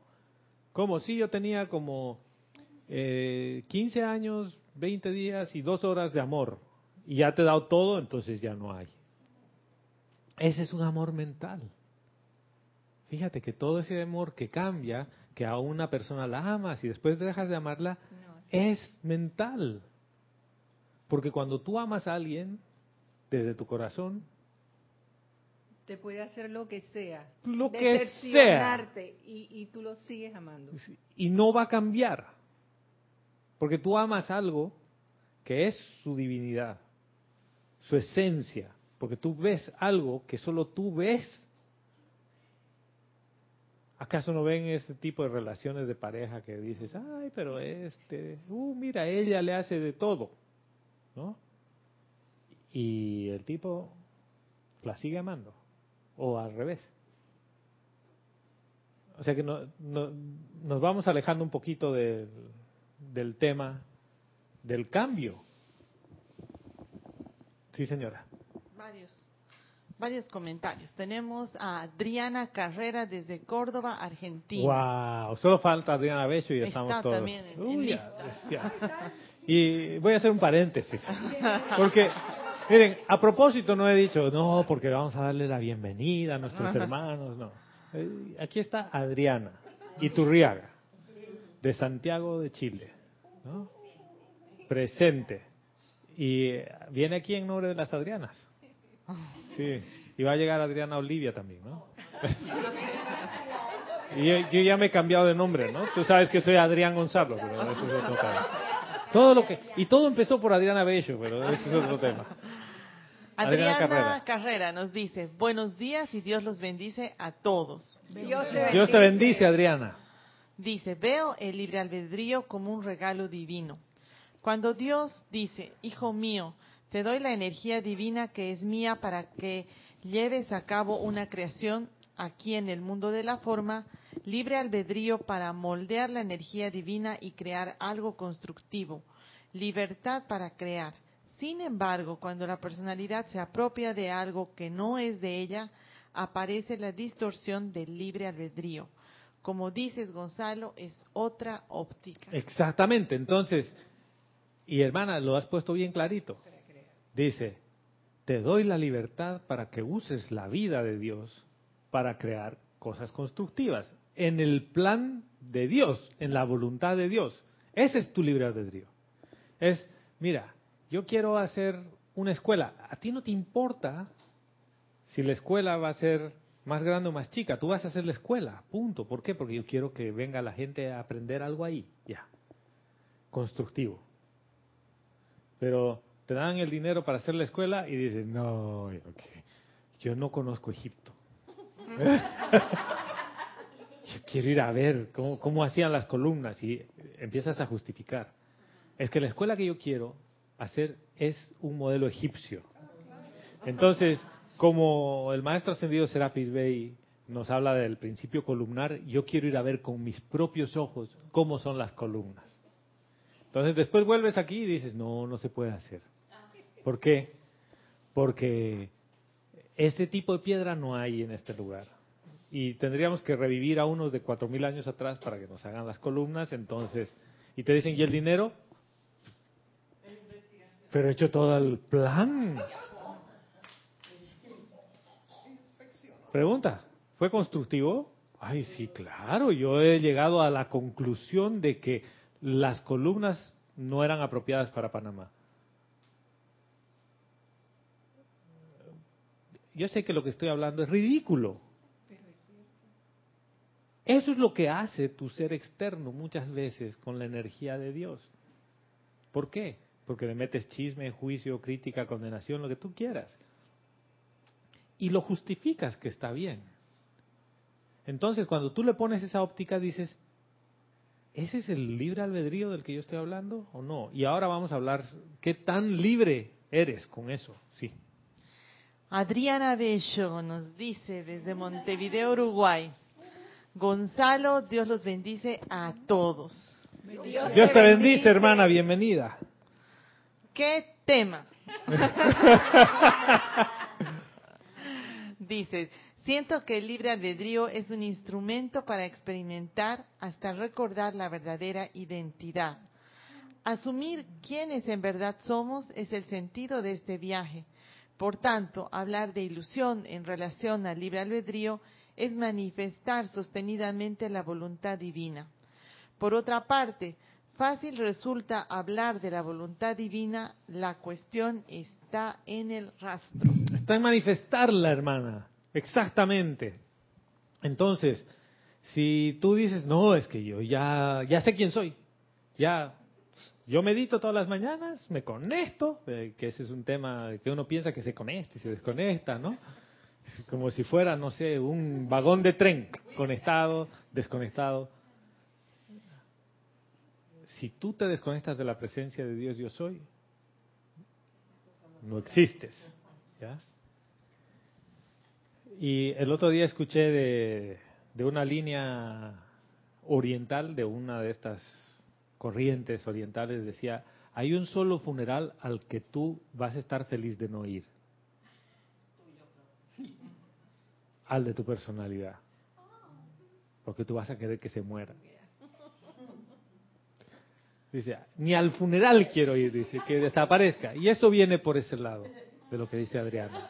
¿Cómo? Sí, yo tenía como eh, 15 años, 20 días y dos horas de amor. Y ya te he dado todo, entonces ya no hay. Ese es un amor mental. Fíjate que todo ese amor que cambia, que a una persona la amas y después dejas de amarla, es mental. Porque cuando tú amas a alguien desde tu corazón, te puede hacer lo que sea. Lo que sea. Y, y tú lo sigues amando. Y no va a cambiar. Porque tú amas algo que es su divinidad, su esencia. Porque tú ves algo que solo tú ves. ¿Acaso no ven ese tipo de relaciones de pareja que dices, ay, pero este, uh, mira, ella le hace de todo, ¿no? Y el tipo la sigue amando o al revés. O sea que no, nos vamos alejando un poquito del, del tema del cambio. Sí, señora. Varios, varios comentarios. Tenemos a Adriana Carrera desde Córdoba, Argentina. Wow, solo falta Adriana Becho y ya estamos todos. También y voy a hacer un paréntesis, porque Miren, a propósito no he dicho, no, porque vamos a darle la bienvenida a nuestros hermanos, no. Eh, aquí está Adriana Iturriaga, de Santiago de Chile, ¿no? Presente. Y eh, viene aquí en nombre de las Adrianas. Sí, y va a llegar Adriana Olivia también, ¿no? Y yo, ya me he cambiado de nombre, ¿no? Tú sabes que soy Adrián Gonzalo, pero eso es otro tema. Todo lo que, y todo empezó por Adriana Bello, pero eso es otro tema. Adriana, Carrera. nos dice, buenos días y Dios los bendice a todos. Dios te, bendice, Adriana. Dice, veo el libre albedrío como un regalo divino. Cuando Dios dice, hijo mío, te doy la energía divina que es mía para que lleves a cabo una creación aquí en el mundo de la forma, libre albedrío para moldear la energía divina y crear algo constructivo, libertad para crear sin embargo, cuando la personalidad se apropia de algo que no es de ella, aparece la distorsión del libre albedrío. Como dices, Gonzalo, es otra óptica. Exactamente. Entonces, y hermana, lo has puesto bien clarito. Dice, te doy la libertad para que uses la vida de Dios para crear cosas constructivas en el plan de Dios, en la voluntad de Dios. Ese es tu libre albedrío. Es, mira, yo quiero hacer una escuela. A ti no te importa si la escuela va a ser más grande o más chica. Tú vas a hacer la escuela, punto. ¿Por qué? Porque yo quiero que venga la gente a aprender algo ahí, ya. Constructivo. Pero te dan el dinero para hacer la escuela y dices, no, yo no conozco Egipto. yo quiero ir a ver cómo, cómo hacían las columnas y empiezas a justificar. Es que la escuela que yo quiero hacer es un modelo egipcio. Entonces, como el maestro ascendido Serapis Bey nos habla del principio columnar, yo quiero ir a ver con mis propios ojos cómo son las columnas. Entonces, después vuelves aquí y dices, no, no se puede hacer. ¿Por qué? Porque este tipo de piedra no hay en este lugar. Y tendríamos que revivir a unos de cuatro mil años atrás para que nos hagan las columnas. Entonces, y te dicen, ¿y el dinero? Pero he hecho todo el plan. Pregunta, ¿fue constructivo? Ay, sí, claro, yo he llegado a la conclusión de que las columnas no eran apropiadas para Panamá. Yo sé que lo que estoy hablando es ridículo. Eso es lo que hace tu ser externo muchas veces con la energía de Dios. ¿Por qué? Porque le metes chisme, juicio, crítica, condenación, lo que tú quieras. Y lo justificas que está bien. Entonces, cuando tú le pones esa óptica, dices, ¿ese es el libre albedrío del que yo estoy hablando o no? Y ahora vamos a hablar, ¿qué tan libre eres con eso? Sí. Adriana Bello nos dice desde Montevideo, Uruguay. Gonzalo, Dios los bendice a todos. Dios te bendice, hermana, bienvenida. ¿Qué tema? Dice, siento que el libre albedrío es un instrumento para experimentar hasta recordar la verdadera identidad. Asumir quiénes en verdad somos es el sentido de este viaje. Por tanto, hablar de ilusión en relación al libre albedrío es manifestar sostenidamente la voluntad divina. Por otra parte, fácil resulta hablar de la voluntad divina, la cuestión está en el rastro. Está en manifestarla, hermana. Exactamente. Entonces, si tú dices, no, es que yo ya, ya sé quién soy, ya, yo medito todas las mañanas, me conecto, eh, que ese es un tema que uno piensa que se conecta y se desconecta, ¿no? Como si fuera, no sé, un vagón de tren, conectado, desconectado. Si tú te desconectas de la presencia de Dios, yo soy, no existes. ¿ya? Y el otro día escuché de, de una línea oriental, de una de estas corrientes orientales, decía, hay un solo funeral al que tú vas a estar feliz de no ir. Al de tu personalidad. Porque tú vas a querer que se muera. Dice, ni al funeral quiero ir, dice, que desaparezca. Y eso viene por ese lado de lo que dice Adriana.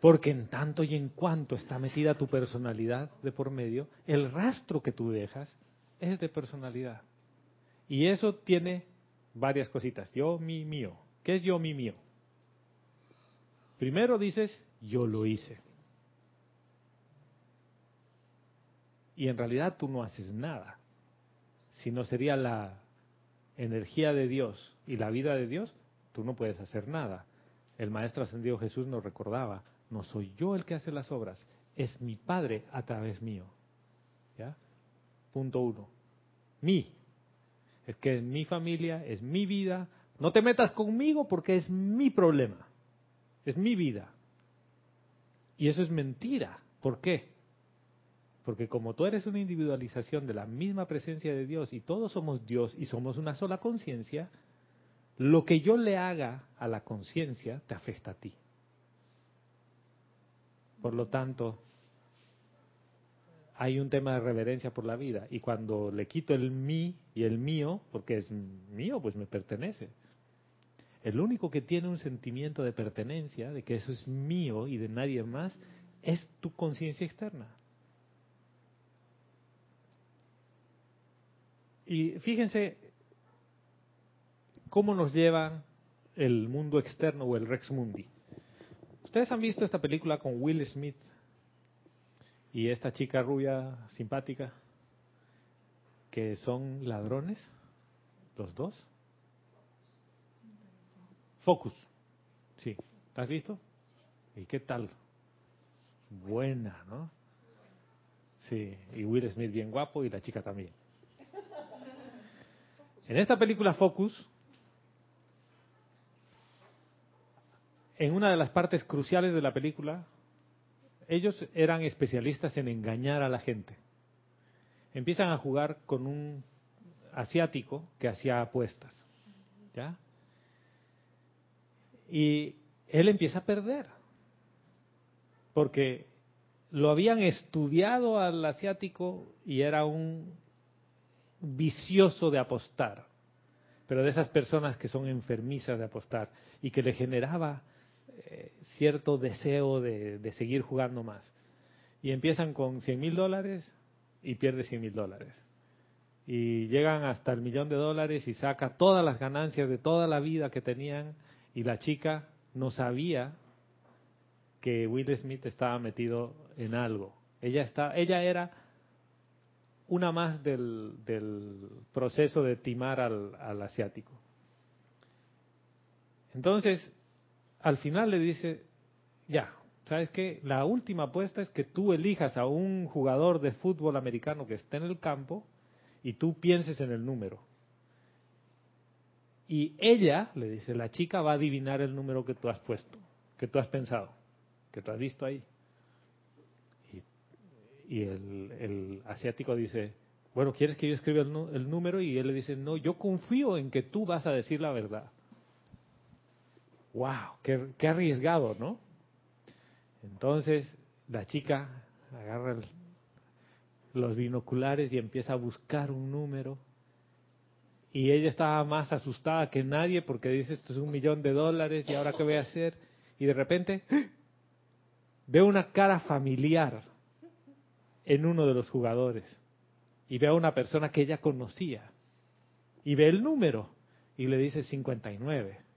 Porque en tanto y en cuanto está metida tu personalidad de por medio, el rastro que tú dejas es de personalidad. Y eso tiene varias cositas. Yo, mi, mío. ¿Qué es yo, mi, mío? Primero dices, yo lo hice. Y en realidad tú no haces nada. Si no sería la energía de Dios y la vida de Dios, tú no puedes hacer nada. El Maestro Ascendido Jesús nos recordaba, no soy yo el que hace las obras, es mi Padre a través mío. ¿Ya? Punto uno. Mi. Es que es mi familia, es mi vida. No te metas conmigo porque es mi problema. Es mi vida. Y eso es mentira. ¿Por qué? Porque como tú eres una individualización de la misma presencia de Dios y todos somos Dios y somos una sola conciencia, lo que yo le haga a la conciencia te afecta a ti. Por lo tanto, hay un tema de reverencia por la vida. Y cuando le quito el mí y el mío, porque es mío, pues me pertenece. El único que tiene un sentimiento de pertenencia, de que eso es mío y de nadie más, es tu conciencia externa. Y fíjense cómo nos lleva el mundo externo o el Rex Mundi. Ustedes han visto esta película con Will Smith y esta chica rubia simpática que son ladrones, los dos. Focus, sí, ¿te has visto? ¿Y qué tal? Buena, ¿no? Sí, y Will Smith bien guapo y la chica también. En esta película Focus, en una de las partes cruciales de la película, ellos eran especialistas en engañar a la gente. Empiezan a jugar con un asiático que hacía apuestas. ¿Ya? Y él empieza a perder. Porque lo habían estudiado al asiático y era un vicioso de apostar. Pero de esas personas que son enfermizas de apostar y que le generaba cierto deseo de, de seguir jugando más. Y empiezan con 100 mil dólares y pierde 100 mil dólares. Y llegan hasta el millón de dólares y saca todas las ganancias de toda la vida que tenían y la chica no sabía que Will Smith estaba metido en algo. Ella, está, ella era una más del, del proceso de timar al, al asiático. Entonces, al final le dice, ya, ¿sabes qué? La última apuesta es que tú elijas a un jugador de fútbol americano que esté en el campo y tú pienses en el número. Y ella, le dice, la chica va a adivinar el número que tú has puesto, que tú has pensado, que tú has visto ahí. Y, el, asiático dice, bueno, ¿quieres que yo escriba el, el número? Y él le dice, no, yo confío en que tú vas a decir la verdad. ¡Wow! Qué, arriesgado, ¿no? Entonces la chica agarra los binoculares y empieza a buscar un número. Y ella estaba más asustada que nadie porque dice, esto es un millón de dólares y ahora qué voy a hacer. Y de repente ve una cara familiar en uno de los jugadores. Y ve a una persona que ella conocía. Y ve el número y le dice 59.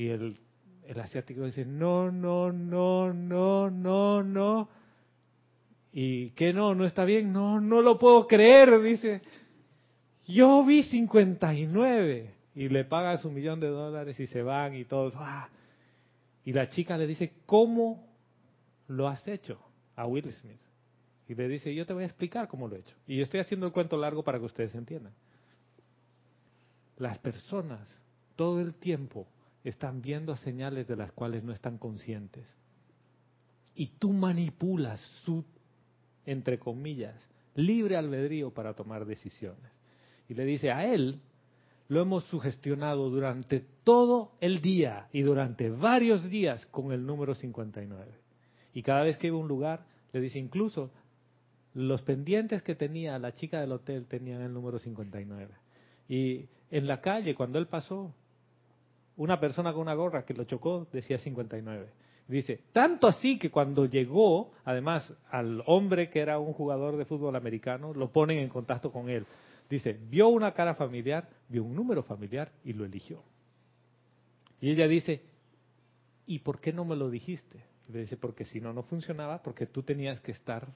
Y el, el asiático dice, no, no, no, no, no, no. ¿Y qué no? ¿No está bien? No, no lo puedo creer, dice. Yo vi 59 y le paga su millón de dólares y se van y todos. ¡ah! Y la chica le dice, ¿cómo lo has hecho a Will Smith? Y le dice, yo te voy a explicar cómo lo he hecho. Y estoy haciendo el cuento largo para que ustedes entiendan. Las personas todo el tiempo están viendo señales de las cuales no están conscientes. Y tú manipulas su, entre comillas, libre albedrío para tomar decisiones. Y le dice, a él lo hemos sugestionado durante todo el día y durante varios días con el número 59. Y cada vez que iba a un lugar, le dice, incluso los pendientes que tenía la chica del hotel tenían el número 59. Y en la calle, cuando él pasó, una persona con una gorra que lo chocó decía 59. Dice, tanto así que cuando llegó, además, al hombre que era un jugador de fútbol americano, lo ponen en contacto con él. Dice, vio una cara familiar, vio un número familiar y lo eligió. Y ella dice, ¿y por qué no me lo dijiste? Le dice, porque si no, no funcionaba, porque tú tenías que estar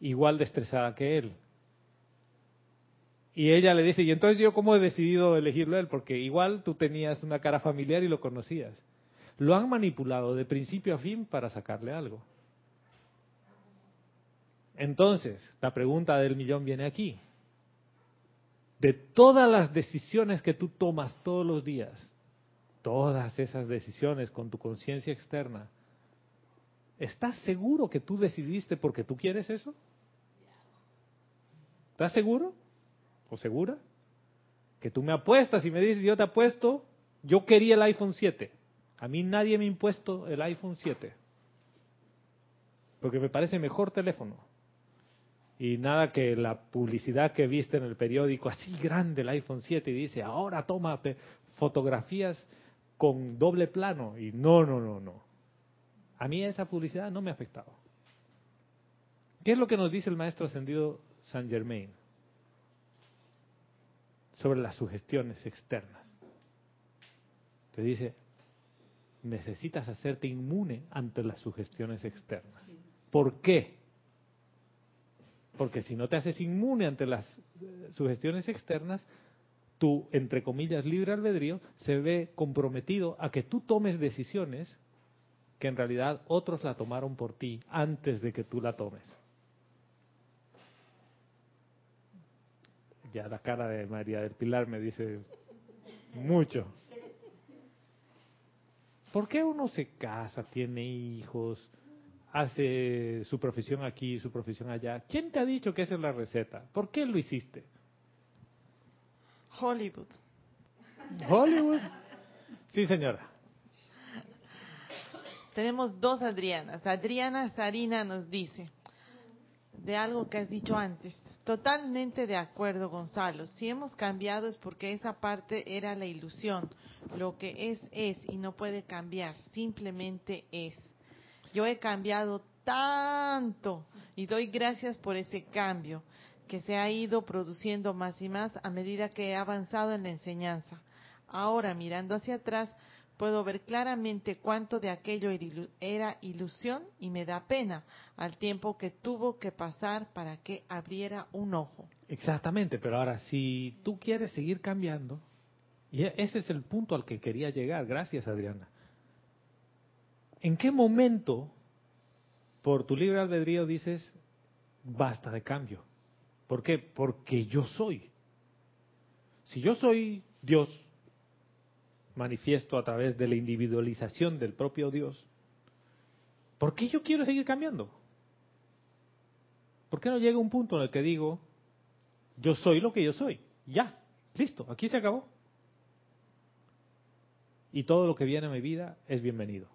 igual de estresada que él. Y ella le dice, ¿y entonces yo cómo he decidido elegirlo él? Porque igual tú tenías una cara familiar y lo conocías. Lo han manipulado de principio a fin para sacarle algo. Entonces, la pregunta del millón viene aquí. De todas las decisiones que tú tomas todos los días, todas esas decisiones con tu conciencia externa, ¿estás seguro que tú decidiste porque tú quieres eso? ¿Estás seguro? O segura, que tú me apuestas y me dices, yo te apuesto, yo quería el iPhone 7. A mí nadie me ha impuesto el iPhone 7. Porque me parece mejor teléfono. Y nada que la publicidad que viste en el periódico, así grande el iPhone 7, y dice, ahora toma fotografías con doble plano. Y no, no, no, no. A mí esa publicidad no me ha afectado. ¿Qué es lo que nos dice el maestro ascendido Saint Germain? Sobre las sugestiones externas. Te dice, necesitas hacerte inmune ante las sugestiones externas. ¿Por qué? Porque si no te haces inmune ante las eh, sugestiones externas, tu, entre comillas, libre albedrío se ve comprometido a que tú tomes decisiones que en realidad otros la tomaron por ti antes de que tú la tomes. Ya la cara de María del Pilar me dice mucho. ¿Por qué uno se casa, tiene hijos, hace su profesión aquí, su profesión allá? ¿Quién te ha dicho que esa es la receta? ¿Por qué lo hiciste? Hollywood. Hollywood. Sí, señora. Tenemos dos Adrianas. Adriana Sarina nos dice, de algo que has dicho antes. Totalmente de acuerdo, Gonzalo. Si hemos cambiado es porque esa parte era la ilusión. Lo que es es y no puede cambiar, simplemente es. Yo he cambiado tanto y doy gracias por ese cambio que se ha ido produciendo más y más a medida que he avanzado en la enseñanza. Ahora, mirando hacia atrás, puedo ver claramente cuánto de aquello era ilusión y me da pena al tiempo que tuvo que pasar para que abriera un ojo. Exactamente, pero ahora si tú quieres seguir cambiando, y e-, ese es el punto al que quería llegar, gracias Adriana. ¿En qué momento, por tu libre albedrío, dices, basta de cambio? ¿Por qué? Porque yo soy. Si yo soy Dios, manifiesto a través de la individualización del propio Dios, ¿por qué yo quiero seguir cambiando? ¿Por qué no llega un punto en el que digo, yo soy lo que yo soy? Ya, listo, aquí se acabó. Y todo lo que viene a mi vida es bienvenido.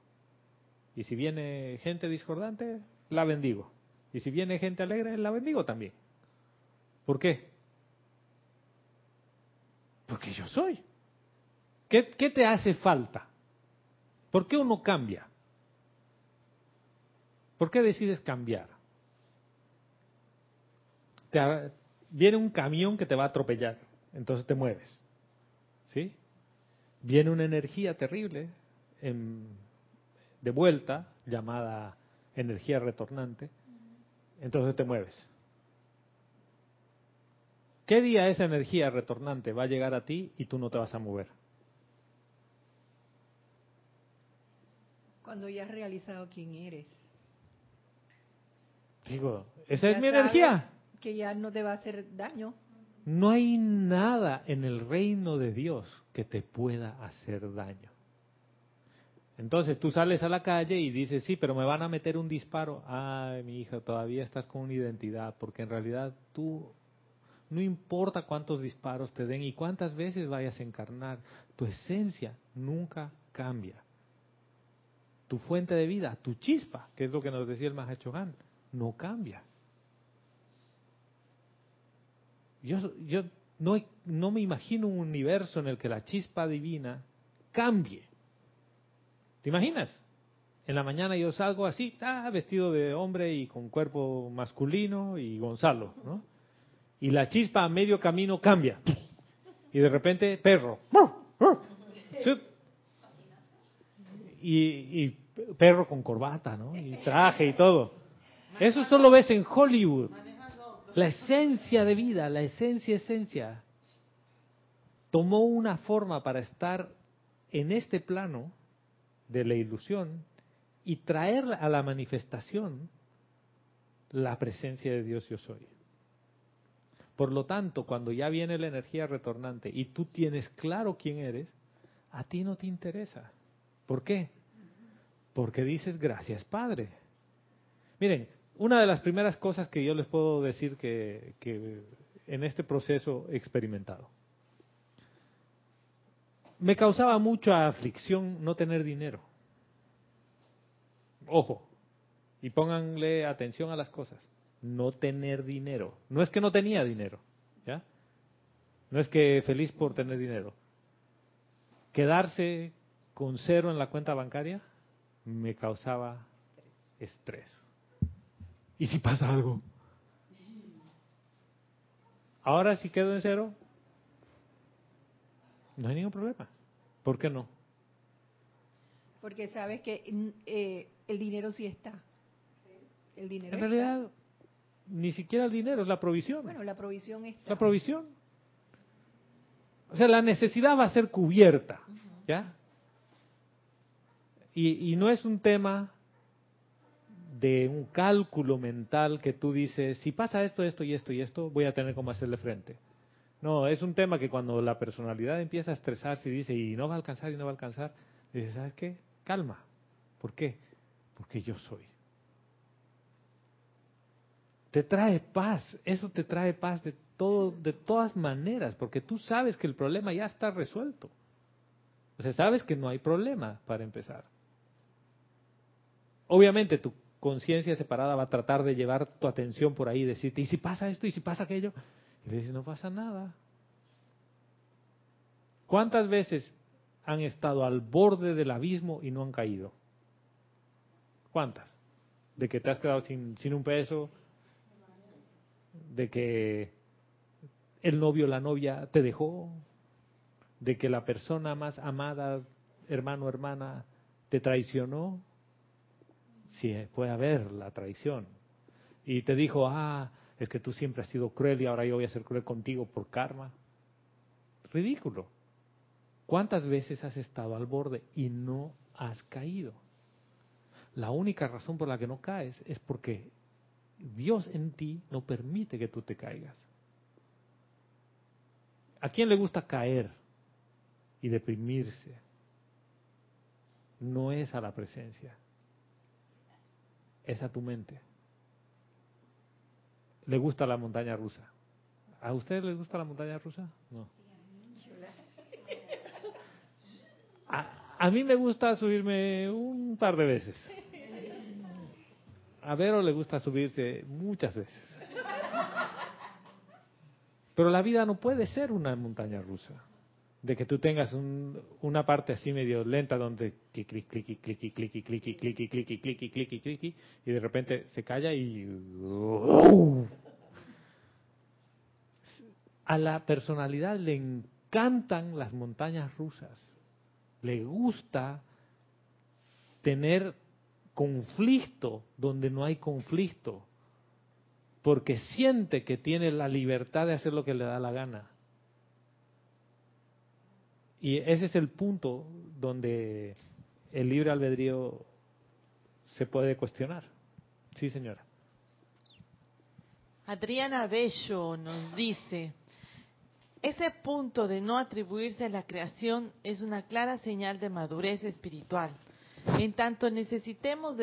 Y si viene gente discordante, la bendigo. Y si viene gente alegre, la bendigo también. ¿Por qué? Porque yo soy. ¿Qué, te hace falta? ¿Por qué uno cambia? ¿Por qué decides cambiar? Te, viene un camión que te va a atropellar, entonces te mueves. ¿Sí? Viene una energía terrible de vuelta, llamada energía retornante, entonces te mueves. ¿Qué día esa energía retornante va a llegar a ti y tú no te vas a mover? Cuando ya has realizado quién eres. Digo, esa es mi energía. Que ya no te va a hacer daño. No hay nada en el reino de Dios que te pueda hacer daño. Entonces tú sales a la calle y dices, sí, pero me van a meter un disparo. Ay, mi hija, todavía estás con una identidad, porque en realidad tú, no importa cuántos disparos te den y cuántas veces vayas a encarnar, tu esencia nunca cambia tu fuente de vida, tu chispa, que es lo que nos decía el Mahachohan, no cambia. Yo, yo no, no me imagino un universo en el que la chispa divina cambie. ¿Te imaginas? En la mañana yo salgo así, ah, vestido de hombre y con cuerpo masculino y Gonzalo, ¿no? Y la chispa a medio camino cambia. Y de repente, perro y, perro con corbata, ¿no? Y traje y todo. Eso solo ves en Hollywood. La esencia de vida, la esencia, esencia, tomó una forma para estar en este plano de la ilusión y traer a la manifestación la presencia de Dios yo soy. Por lo tanto, cuando ya viene la energía retornante y tú tienes claro quién eres, a ti no te interesa. ¿Por qué? Porque dices gracias Padre. Miren, una de las primeras cosas que yo les puedo decir que, en este proceso he experimentado. Me causaba mucha aflicción no tener dinero. Ojo, y pónganle atención a las cosas. No tener dinero. No es que no tenía dinero, ¿ya? No es que feliz por tener dinero. Quedarse con cero en la cuenta bancaria me causaba estrés. ¿Y si pasa algo? Ahora si quedo en cero, no hay ningún problema. ¿Por qué no? Porque sabes que mm, eh, el dinero sí está. El dinero en realidad, ni siquiera el dinero, es la provisión. Bueno, la provisión está. La provisión. O sea, la necesidad va a ser cubierta. ¿Ya? Y, no es un tema de un cálculo mental que tú dices, si pasa esto, esto y esto y esto, voy a tener cómo hacerle frente. No, es un tema que cuando la personalidad empieza a estresarse y dice, y no va a alcanzar y no va a alcanzar, dices, ¿sabes qué? Calma. ¿Por qué? Porque yo soy. Te trae paz, eso te trae paz de todo, de todas maneras, porque tú sabes que el problema ya está resuelto. O sea, sabes que no hay problema para empezar. Obviamente tu conciencia separada va a tratar de llevar tu atención por ahí decirte, ¿y si pasa esto? ¿Y si pasa aquello? Y le dices, no pasa nada. ¿Cuántas veces han estado al borde del abismo y no han caído? ¿Cuántas? De que te has quedado sin, sin un peso, de que el novio o la novia te dejó, de que la persona más amada, hermano o hermana, te traicionó. Sí, puede haber la traición. Y te dijo, ah, es que tú siempre has sido cruel y ahora yo voy a ser cruel contigo por karma. Ridículo. ¿Cuántas veces has estado al borde y no has caído? La única razón por la que no caes es porque Dios en ti no permite que tú te caigas. ¿A quién le gusta caer y deprimirse? No es a la presencia, es a tu mente. ¿Le gusta la montaña rusa? ¿A ustedes les gusta la montaña rusa? No. A, a mí me gusta subirme un par de veces. A Vero le gusta subirse muchas veces. Pero la vida no puede ser una montaña rusa. De que tú tengas un, una parte así medio lenta donde clic, clic, clic, clic, clic, clic, clic, clic, clic, clic, clic, clic, y de repente se calla y... A la personalidad le encantan las montañas rusas. Le gusta tener conflicto donde no hay conflicto, porque siente que tiene la libertad de hacer lo que le da la gana. Y ese es el punto donde el libre albedrío se puede cuestionar. Sí, señora. Adriana Bello nos dice, ese punto de no atribuirse a la creación es una clara señal de madurez espiritual. En tanto necesitemos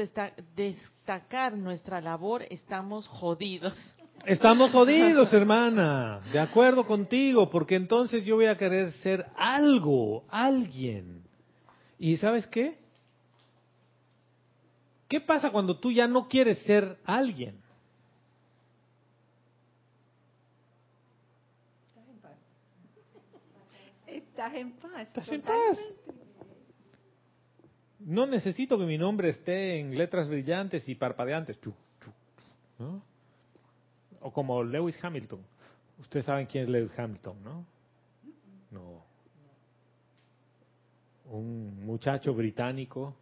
destacar nuestra labor, estamos jodidos. Estamos jodidos, hermana. De acuerdo contigo, porque entonces yo voy a querer ser algo, alguien. ¿Y sabes qué? ¿Qué pasa cuando tú ya no quieres ser alguien? Estás en paz. Estás en paz. No necesito que mi nombre esté en letras brillantes y parpadeantes. ¿no? O como Lewis Hamilton. Ustedes saben quién es Lewis Hamilton, ¿no? No. Un muchacho británico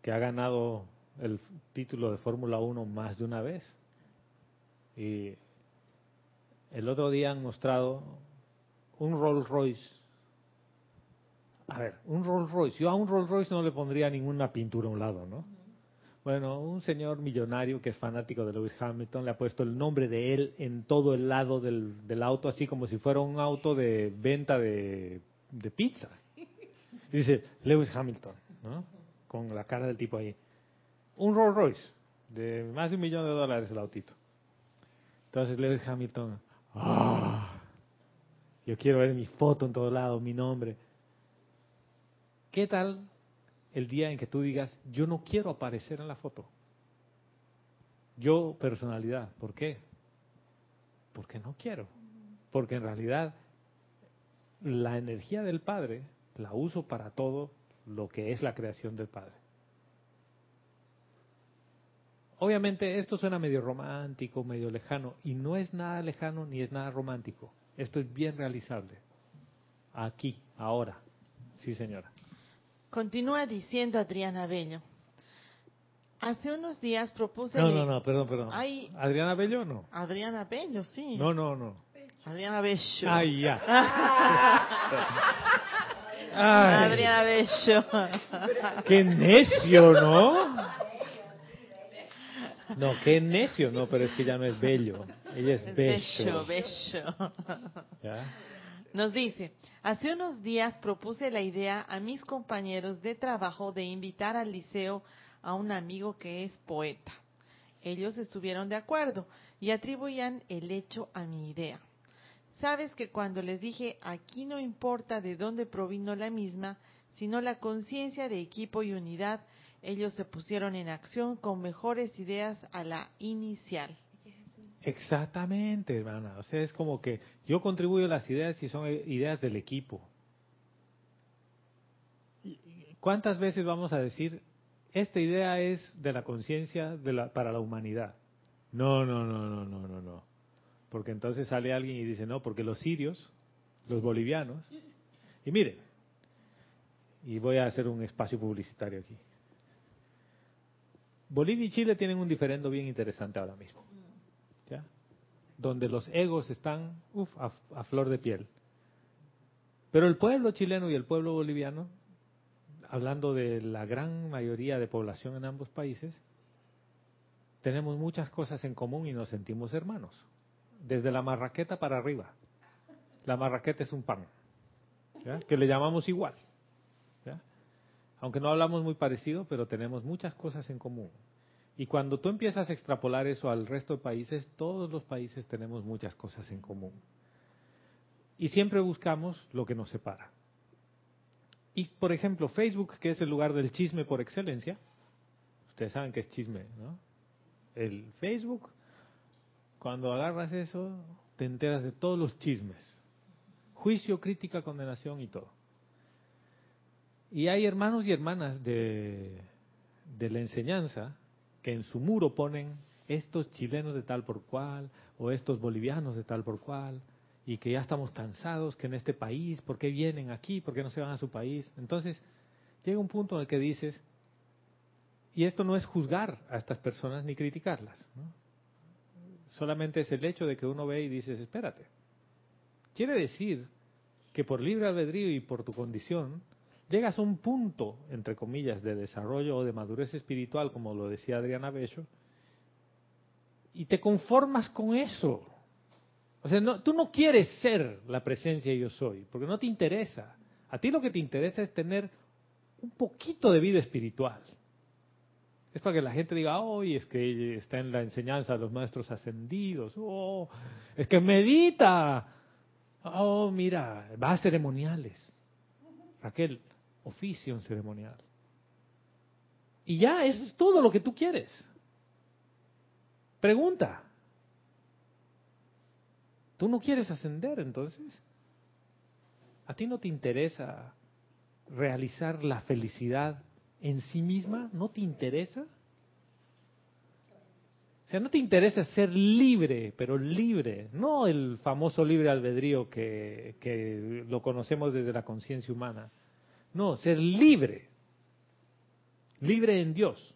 que ha ganado el título de Fórmula 1 más de una vez. Y el otro día han mostrado un Rolls Royce a ver, un Rolls Royce. Yo a un Rolls Royce no le pondría ninguna pintura a un lado, ¿no? Bueno, un señor millonario que es fanático de Lewis Hamilton le ha puesto el nombre de él en todo el lado del, auto, así como si fuera un auto de venta de, de pizza. Y dice Lewis Hamilton, ¿no? Con la cara del tipo ahí. Un Rolls Royce de más de un millón de dólares el autito. Entonces Lewis Hamilton, ¡ah! Yo quiero ver mi foto en todo lado, mi nombre. ¿Qué tal el día en que tú digas, yo no quiero aparecer en la foto? Yo, personalidad, ¿por qué? Porque no quiero. Porque en realidad la energía del Padre la uso para todo lo que es la creación del Padre. Obviamente esto suena medio romántico, medio lejano, y no es nada lejano ni es nada romántico. Esto es bien realizable. Aquí, ahora. Sí, señora. Continúa diciendo Adriana Bello. Hace unos días propuse... No, no, no, perdón, perdón. ¿Adriana Bello no? Adriana Bello, sí. No, no, no. Adriana Bello. Ay, ya. Adriana Bello. Qué necio, ¿no? No, qué necio, no, pero es que ya no es bello. Ella es, bello. Bello, bello. ¿Ya? Nos dice, hace unos días propuse la idea a mis compañeros de trabajo de invitar al liceo a un amigo que es poeta. Ellos estuvieron de acuerdo y atribuían el hecho a mi idea. Sabes que cuando les dije aquí no importa de dónde provino la misma, sino la conciencia de equipo y unidad, ellos se pusieron en acción con mejores ideas a la inicial. Exactamente, hermana. O sea, es como que yo contribuyo las ideas y son ideas del equipo. ¿Cuántas veces vamos a decir, esta idea es de la conciencia para la humanidad? No, no, no, no, no, no, no. Porque entonces sale alguien y dice, no, porque los sirios, los bolivianos, y miren, y voy a hacer un espacio publicitario aquí. Bolivia y Chile tienen un diferendo bien interesante ahora mismo, donde los egos están a, a flor de piel. Pero el pueblo chileno y el pueblo boliviano, hablando de la gran mayoría de población en ambos países, tenemos muchas cosas en común y nos sentimos hermanos. Desde la marraqueta para arriba. La marraqueta es un pan, que le llamamos igual. Aunque no hablamos muy parecido, pero tenemos muchas cosas en común. Y cuando tú empiezas a extrapolar eso al resto de países, todos los países tenemos muchas cosas en común. Y siempre buscamos lo que nos separa. Y, por ejemplo, Facebook, que es el lugar del chisme por excelencia, ustedes saben que es chisme, ¿no? El Facebook, cuando agarras eso, te enteras de todos los chismes. Juicio, crítica, condenación y todo. Y hay hermanos y hermanas de, de la enseñanza que en su muro ponen estos chilenos de tal por cual, o estos bolivianos de tal por cual, y que ya estamos cansados, que en este país, ¿por qué vienen aquí? ¿Por qué no se van a su país? Entonces, llega un punto en el que dices, y esto no es juzgar a estas personas ni criticarlas, solamente es el hecho de que uno ve y dices, espérate, quiere decir que por libre albedrío y por tu condición, llegas a un punto, entre comillas, de desarrollo o de madurez espiritual, como lo decía Adriana Bello, y te conformas con eso. O sea, no, tú no quieres ser la presencia yo soy, porque no te interesa. A ti lo que te interesa es tener un poquito de vida espiritual. Es para que la gente diga, hoy es que está en la enseñanza de los maestros ascendidos, oh, es que medita, oh, mira, va a ceremoniales. Raquel, oficio en ceremonial. Y ya, eso es todo lo que tú quieres. Pregunta. ¿Tú no quieres ascender entonces? ¿A ti no te interesa realizar la felicidad en sí misma? ¿No te interesa? O sea, no te interesa ser libre, pero libre, no el famoso libre albedrío que, que lo conocemos desde la conciencia humana, no, ser libre. Libre en Dios.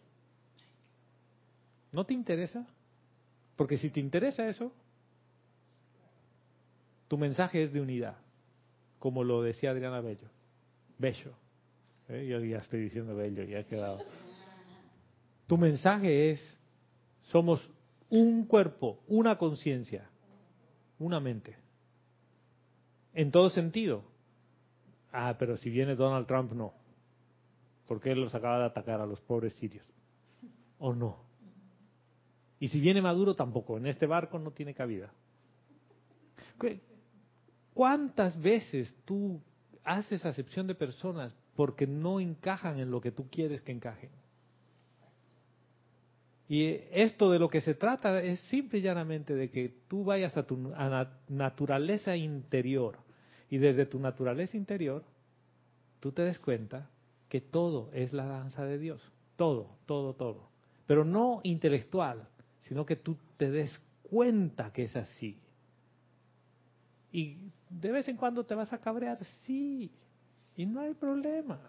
¿No te interesa? Porque si te interesa eso, tu mensaje es de unidad, como lo decía Adriana Bello. Bello. ¿Eh? Yo ya estoy diciendo bello, ya he quedado. Tu mensaje es, somos un cuerpo, una conciencia, una mente. En todo sentido, Ah, pero si viene Donald Trump, no. Porque él los acaba de atacar a los pobres sirios. ¿O no? Y si viene Maduro, tampoco. En este barco no tiene cabida. ¿Cuántas veces tú haces acepción de personas porque no encajan en lo que tú quieres que encajen? Y esto de lo que se trata es simple y llanamente de que tú vayas a tu naturaleza interior y desde tu naturaleza interior, tú te des cuenta que todo es la danza de Dios. Todo, todo, todo. Pero no intelectual, sino que tú te des cuenta que es así. Y de vez en cuando te vas a cabrear, sí, y no hay problema.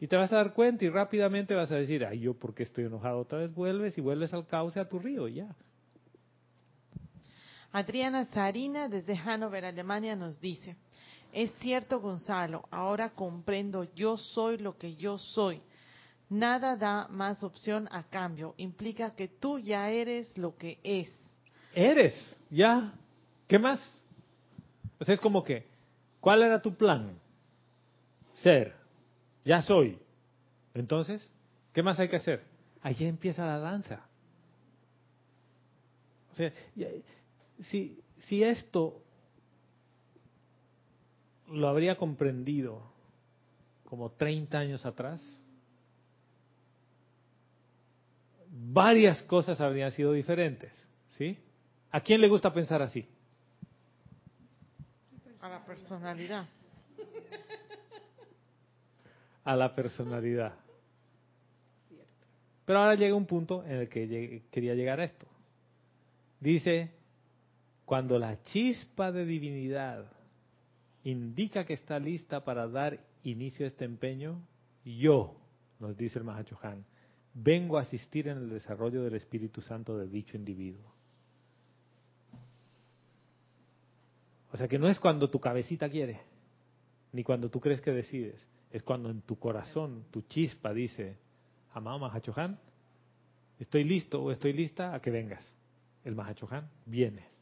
Y te vas a dar cuenta y rápidamente vas a decir, ay, yo porque estoy enojado, otra vez vuelves y vuelves al cauce a tu río, ya. Adriana Sarina desde Hannover, Alemania, nos dice, es cierto Gonzalo, ahora comprendo, yo soy lo que yo soy. Nada da más opción a cambio, implica que tú ya eres lo que es. Eres, ya. ¿Qué más? O sea, es como que, ¿cuál era tu plan? Ser, ya soy. Entonces, ¿qué más hay que hacer? Allí empieza la danza. O sea, si, si esto lo habría comprendido como 30 años atrás, varias cosas habrían sido diferentes. ¿Sí? ¿A quién le gusta pensar así? A la personalidad. A la personalidad. Pero ahora llega un punto en el que quería llegar a esto. Dice, cuando la chispa de divinidad indica que está lista para dar inicio a este empeño, yo, nos dice el Mahachohan, vengo a asistir en el desarrollo del Espíritu Santo de dicho individuo. O sea que no es cuando tu cabecita quiere, ni cuando tú crees que decides, es cuando en tu corazón, tu chispa dice, amado Mahachohan, estoy listo o estoy lista a que vengas. El Mahachohan viene.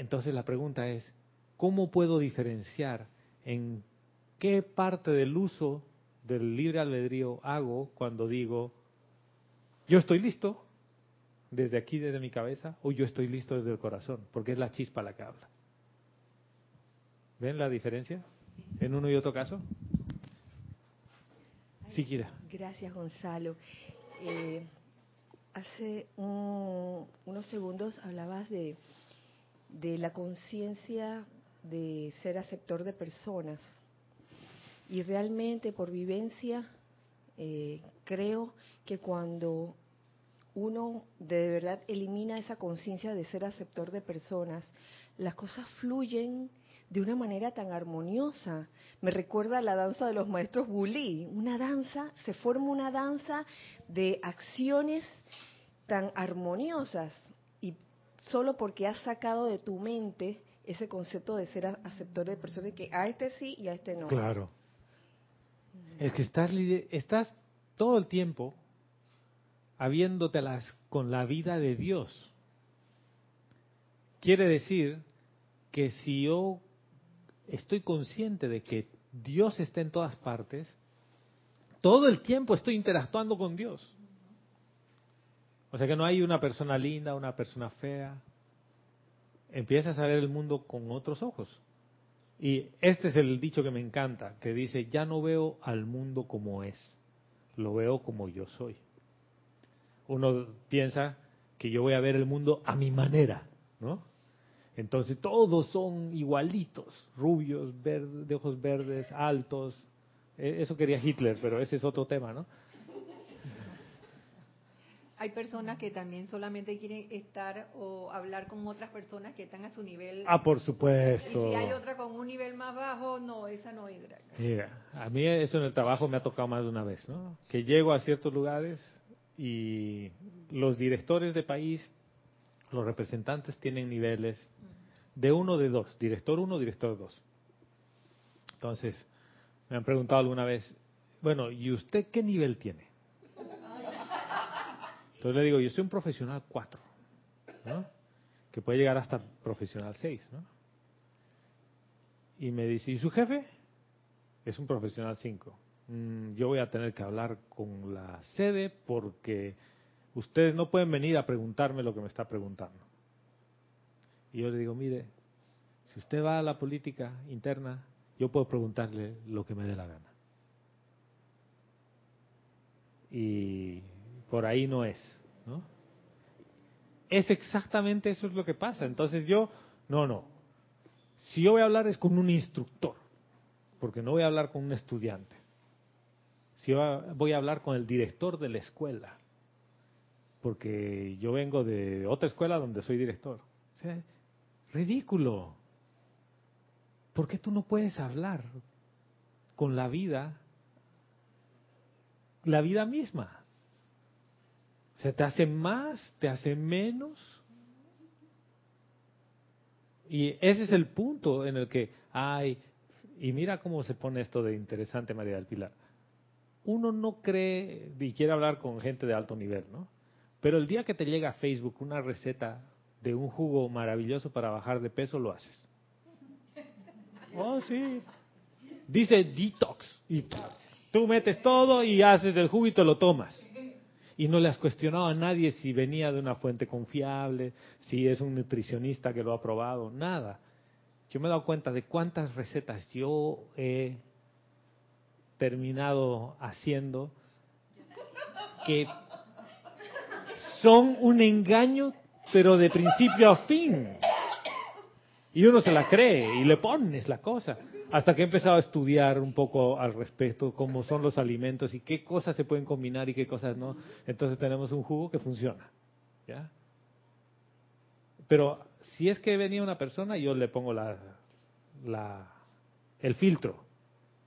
Entonces la pregunta es, ¿cómo puedo diferenciar en qué parte del uso del libre albedrío hago cuando digo, yo estoy listo desde aquí, desde mi cabeza, o yo estoy listo desde el corazón? Porque es la chispa la que habla. ¿Ven la diferencia en uno y otro caso? Sí, Kira. Gracias, Gonzalo. Eh, hace un- unos segundos hablabas de, de la conciencia de ser aceptor de personas. Y realmente, por vivencia, eh, creo que cuando uno de verdad elimina esa conciencia de ser aceptor de personas, las cosas fluyen de una manera tan armoniosa. Me recuerda la danza de los maestros Bulí, una danza, se forma una danza de acciones tan armoniosas solo porque has sacado de tu mente ese concepto de ser aceptor de personas que a este sí y a este no. Claro. Es que estás, estás todo el tiempo habiéndotelas con la vida de Dios. Quiere decir que si yo estoy consciente de que Dios está en todas partes, todo el tiempo estoy interactuando con Dios. O sea que no hay una persona linda, una persona fea. Empiezas a ver el mundo con otros ojos. Y este es el dicho que me encanta, que dice, ya no veo al mundo como es, lo veo como yo soy. Uno piensa que yo voy a ver el mundo a mi manera, ¿no? Entonces todos son igualitos, rubios, de ojos verdes, altos. E- Eso quería Hitler, pero ese es otro tema, ¿no? Hay personas que también solamente quieren estar o hablar con otras personas que están a su nivel. Ah, por y supuesto. si hay otra con un nivel más bajo, no, esa no entra. Mira, a mí eso en el trabajo me ha tocado más de una vez, ¿no? Que llego a ciertos lugares y los directores de país, los representantes tienen niveles de uno de dos, director uno, director dos. Entonces, me han preguntado alguna vez, bueno, ¿y usted qué nivel tiene? Entonces le digo, yo soy un profesional 4, ¿no? Que puede llegar hasta profesional 6, ¿no? Y me dice, ¿y su jefe? Es un profesional 5. Mm, yo voy a tener que hablar con la sede porque ustedes no pueden venir a preguntarme lo que me está preguntando. Y yo le digo, mire, si usted va a la política interna, yo puedo preguntarle lo que me dé la gana. Y por ahí no es, ¿no? Es exactamente eso es lo que pasa. Entonces yo, no, no. Si yo voy a hablar es con un instructor, porque no voy a hablar con un estudiante. Si yo voy a hablar con el director de la escuela, porque yo vengo de otra escuela donde soy director. O sea, ridículo. ¿Por qué tú no puedes hablar con la vida, la vida misma? O sea, te hace más, te hace menos. Y ese es el punto en el que, ay, y mira cómo se pone esto de interesante, María del Pilar. Uno no cree y quiere hablar con gente de alto nivel, ¿no? Pero el día que te llega a Facebook una receta de un jugo maravilloso para bajar de peso, lo haces. Oh, sí. Dice detox. Y tú metes todo y haces el jugo y te lo tomas. Y no le has cuestionado a nadie si venía de una fuente confiable, si es un nutricionista que lo ha probado, nada. Yo me he dado cuenta de cuántas recetas yo he terminado haciendo que son un engaño, pero de principio a fin. Y uno se la cree y le pones la cosa. Hasta que he empezado a estudiar un poco al respecto, cómo son los alimentos y qué cosas se pueden combinar y qué cosas no. Entonces tenemos un jugo que funciona. ¿ya? Pero si es que venía una persona, yo le pongo la, la, el filtro.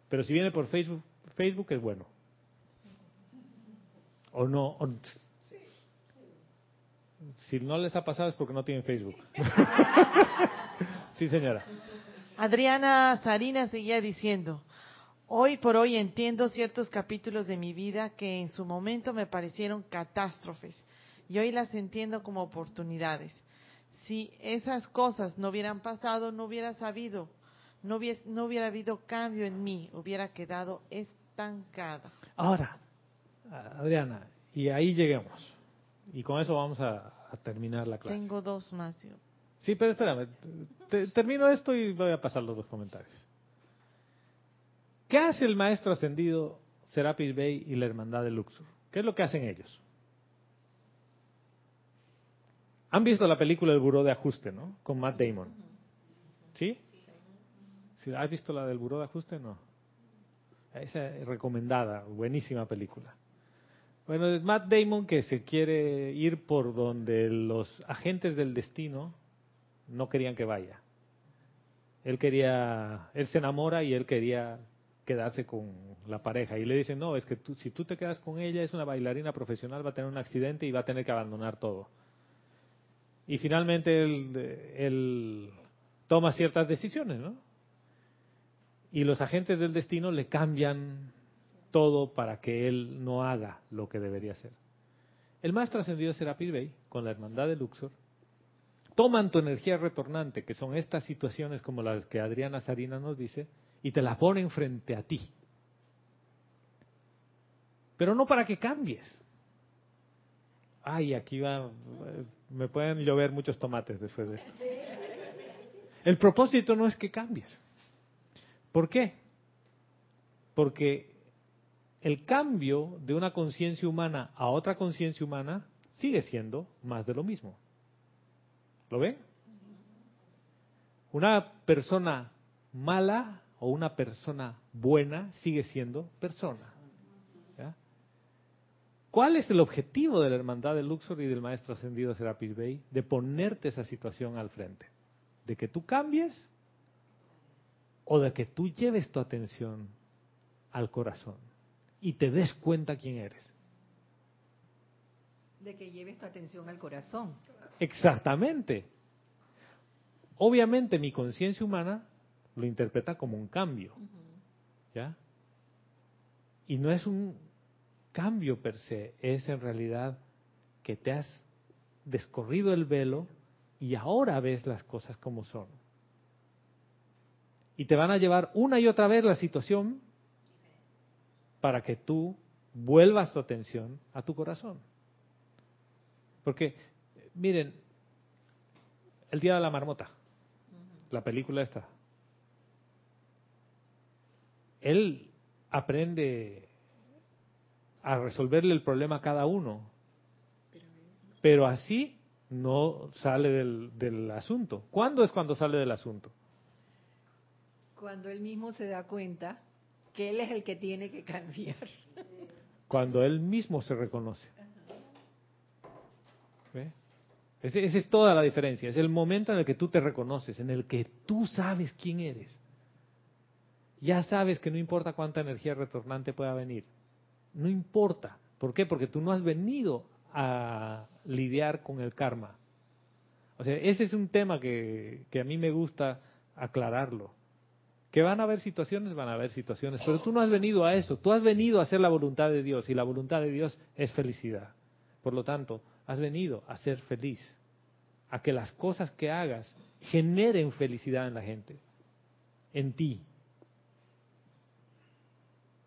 Pero si viene por Facebook, Facebook es bueno. O no. si no les ha pasado es porque no tienen Facebook. sí, señora. Adriana Sarina seguía diciendo, hoy por hoy entiendo ciertos capítulos de mi vida que en su momento me parecieron catástrofes y hoy las entiendo como oportunidades. Si esas cosas no hubieran pasado, no hubiera sabido, no hubiera, no hubiera habido cambio en mí, hubiera quedado estancada. Ahora, Adriana, y ahí lleguemos. Y con eso vamos a, a terminar la clase. Tengo dos más. yo. Sí, pero espérame. te- termino esto y voy a pasar los dos comentarios. ¿Qué hace el maestro ascendido Serapis Bey y la hermandad de Luxor? ¿Qué es lo que hacen ellos? Han visto la película El Buró de Ajuste, ¿no? Con Matt Damon. ¿Sí? ¿Sí? ¿Has visto la del Buró de Ajuste? No. Esa es recomendada, buenísima película. Bueno, es Matt Damon que se quiere ir por donde los agentes del destino no querían que vaya. Él quería, él se enamora y él quería quedarse con la pareja. Y le dicen, no, es que tú, si tú te quedas con ella, es una bailarina profesional, va a tener un accidente y va a tener que abandonar todo. Y finalmente él, él toma ciertas decisiones, ¿no? Y los agentes del destino le cambian todo para que él no haga lo que debería hacer. El maestro ascendido Serapis Bey, con la hermandad de Luxor, toman tu energía retornante, que son estas situaciones como las que Adriana Sarina nos dice, y te la ponen frente a ti. Pero no para que cambies. Ay, aquí va, me pueden llover muchos tomates después de esto. El propósito no es que cambies. ¿Por qué? Porque el cambio de una conciencia humana a otra conciencia humana sigue siendo más de lo mismo. ¿Lo ven? Una persona mala o una persona buena sigue siendo persona. ¿Cuál es el objetivo de la hermandad de Luxor y del maestro ascendido Serapis Bey? De ponerte esa situación al frente. De que tú cambies o de que tú lleves tu atención al corazón y te des cuenta quién eres. De que lleves tu atención al corazón. Exactamente. Obviamente mi conciencia humana lo interpreta como un cambio. ¿Ya? Y no es un cambio per se, es en realidad que te has descorrido el velo y ahora ves las cosas como son. Y te van a llevar una y otra vez la situación para que tú vuelvas tu atención a tu corazón. Porque, miren, el día de la marmota, la película esta, él aprende a resolverle el problema a cada uno, pero así no sale del, del asunto. ¿Cuándo es cuando sale del asunto? Cuando él mismo se da cuenta que él es el que tiene que cambiar. Cuando él mismo se reconoce. ¿Ve? Esa es toda la diferencia. Es el momento en el que tú te reconoces, en el que tú sabes quién eres. Ya sabes que no importa cuánta energía retornante pueda venir. No importa. ¿Por qué? Porque tú no has venido a lidiar con el karma. O sea, ese es un tema que, que a mí me gusta aclararlo. Que van a haber situaciones, van a haber situaciones, pero tú no has venido a eso, tú has venido a hacer la voluntad de Dios y la voluntad de Dios es felicidad. Por lo tanto, has venido a ser feliz, a que las cosas que hagas generen felicidad en la gente, en ti.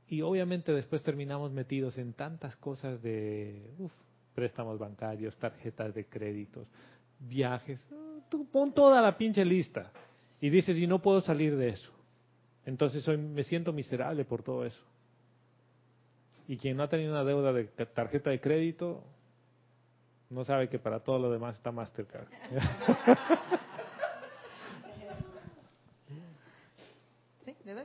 Y obviamente después terminamos metidos en tantas cosas de uf, préstamos bancarios, tarjetas de créditos, viajes. Tú pon toda la pinche lista y dices, y no puedo salir de eso. Entonces soy, me siento miserable por todo eso. Y quien no ha tenido una deuda de tarjeta de crédito, No sabe que para todo lo demás está Mastercard. Sí, le doy.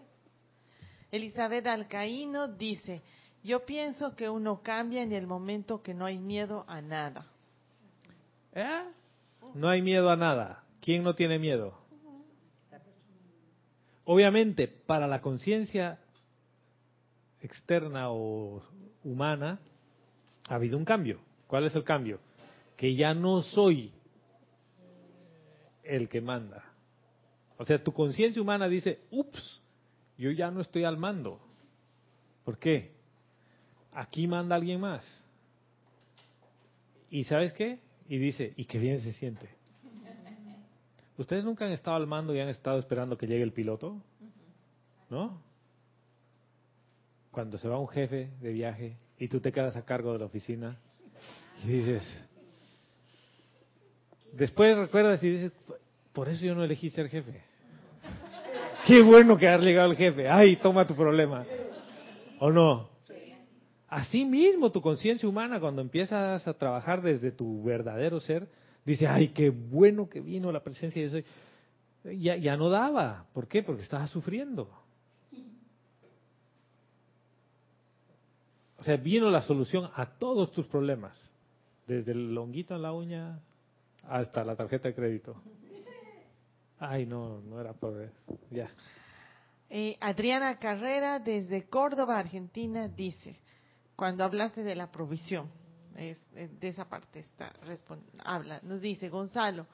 Elizabeth Alcaíno dice, yo pienso que uno cambia en el momento que no hay miedo a nada. ¿Eh? No hay miedo a nada. ¿Quién no tiene miedo? Obviamente, para la conciencia externa o humana, ha habido un cambio. ¿Cuál es el cambio? Que ya no soy el que manda. O sea, tu conciencia humana dice, ups, yo ya no estoy al mando. ¿Por qué? Aquí manda alguien más. ¿Y sabes qué? Y dice, y qué bien se siente. ¿Ustedes nunca han estado al mando y han estado esperando que llegue el piloto? ¿No? Cuando se va un jefe de viaje y tú te quedas a cargo de la oficina y dices, después recuerdas y dices, por eso yo no elegí ser jefe. Qué bueno que has llegado el jefe. Ay, toma tu problema. ¿O no? Así mismo tu conciencia humana cuando empiezas a trabajar desde tu verdadero ser, dice, ay, qué bueno que vino la presencia de Dios. Ya, ya no daba. ¿Por qué? Porque estaba sufriendo. O sea, vino la solución a todos tus problemas. Desde el longuito en la uña hasta la tarjeta de crédito. Ay, no, no era por eso. Ya. Eh, Adriana Carrera desde Córdoba, Argentina, dice, cuando hablaste de la provisión, es, eh, de esa parte está, respon- habla, nos dice, Gonzalo,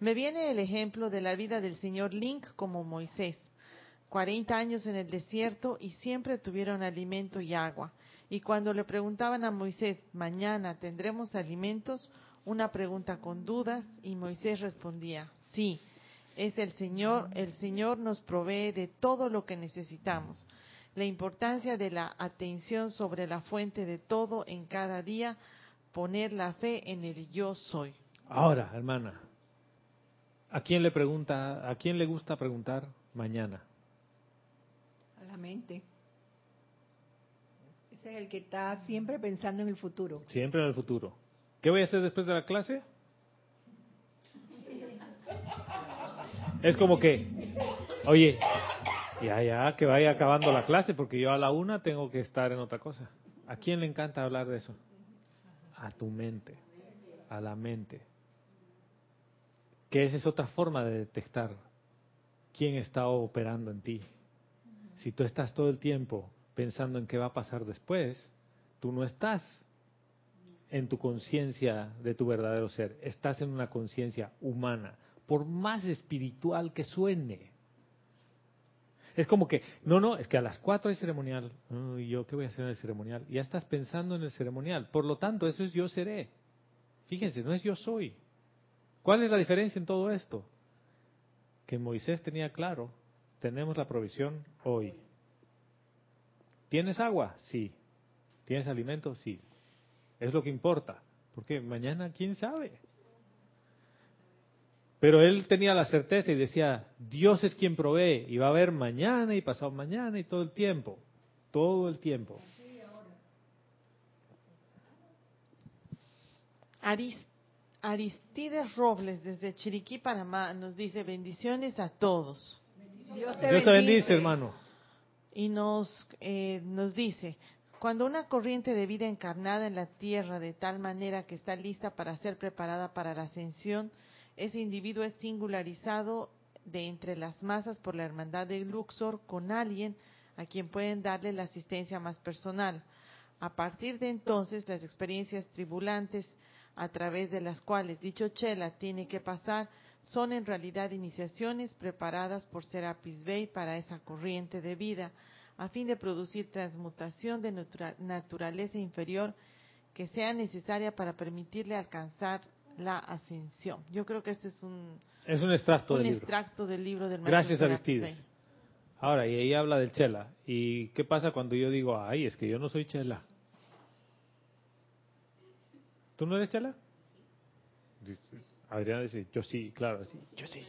me viene el ejemplo de la vida del señor Link como Moisés. 40 años en el desierto y siempre tuvieron alimento y agua. Y cuando le preguntaban a Moisés, mañana tendremos alimentos, una pregunta con dudas, y Moisés respondía, sí, es el Señor, el Señor nos provee de todo lo que necesitamos. La importancia de la atención sobre la fuente de todo en cada día, poner la fe en el yo soy. Ahora, hermana, ¿a quién le pregunta, a quién le gusta preguntar mañana? A la mente. Ese es el que está siempre pensando en el futuro. Siempre en el futuro. ¿Qué voy a hacer después de la clase? Es como que, oye, ya, ya, que vaya acabando la clase, porque yo a la una tengo que estar en otra cosa. ¿A quién le encanta hablar de eso? A tu mente, a la mente. Que esa es otra forma de detectar quién está operando en ti. Si tú estás todo el tiempo pensando en qué va a pasar después, tú no estás en tu conciencia de tu verdadero ser, estás en una conciencia humana, por más espiritual que suene. Es como que, no, no, es que a las cuatro hay ceremonial. ¿Y yo qué voy a hacer en el ceremonial? Ya estás pensando en el ceremonial. Por lo tanto, eso es yo seré. Fíjense, no es yo soy. ¿Cuál es la diferencia en todo esto? Que Moisés tenía claro, tenemos la provisión hoy. ¿Tienes agua? Sí. ¿Tienes alimento? Sí. Es lo que importa. Porque mañana, ¿quién sabe? Pero él tenía la certeza y decía, Dios es quien provee y va a haber mañana y pasado mañana y todo el tiempo. Todo el tiempo. Aris- Aristides Robles desde Chiriquí, Panamá, nos dice bendiciones a todos. Dios Dios te bendice, hermano. y nos, eh, nos dice, cuando una corriente de vida encarnada en la tierra de tal manera que está lista para ser preparada para la ascensión, ese individuo es singularizado de entre las masas por la hermandad de Luxor con alguien a quien pueden darle la asistencia más personal. A partir de entonces, las experiencias tribulantes a través de las cuales dicho chela tiene que pasar son en realidad iniciaciones preparadas por Serapis Bey para esa corriente de vida, a fin de producir transmutación de natura- naturaleza inferior que sea necesaria para permitirle alcanzar la ascensión. Yo creo que este es un, Es un extracto un del libro. extracto del libro del maestro Gracias, Aristides. Ahora, y ahí habla del chela. ¿Y qué pasa cuando yo digo, ay, es que yo no soy chela? ¿Tú no eres chela? Adriana dice, yo sí, claro, sí, yo sí.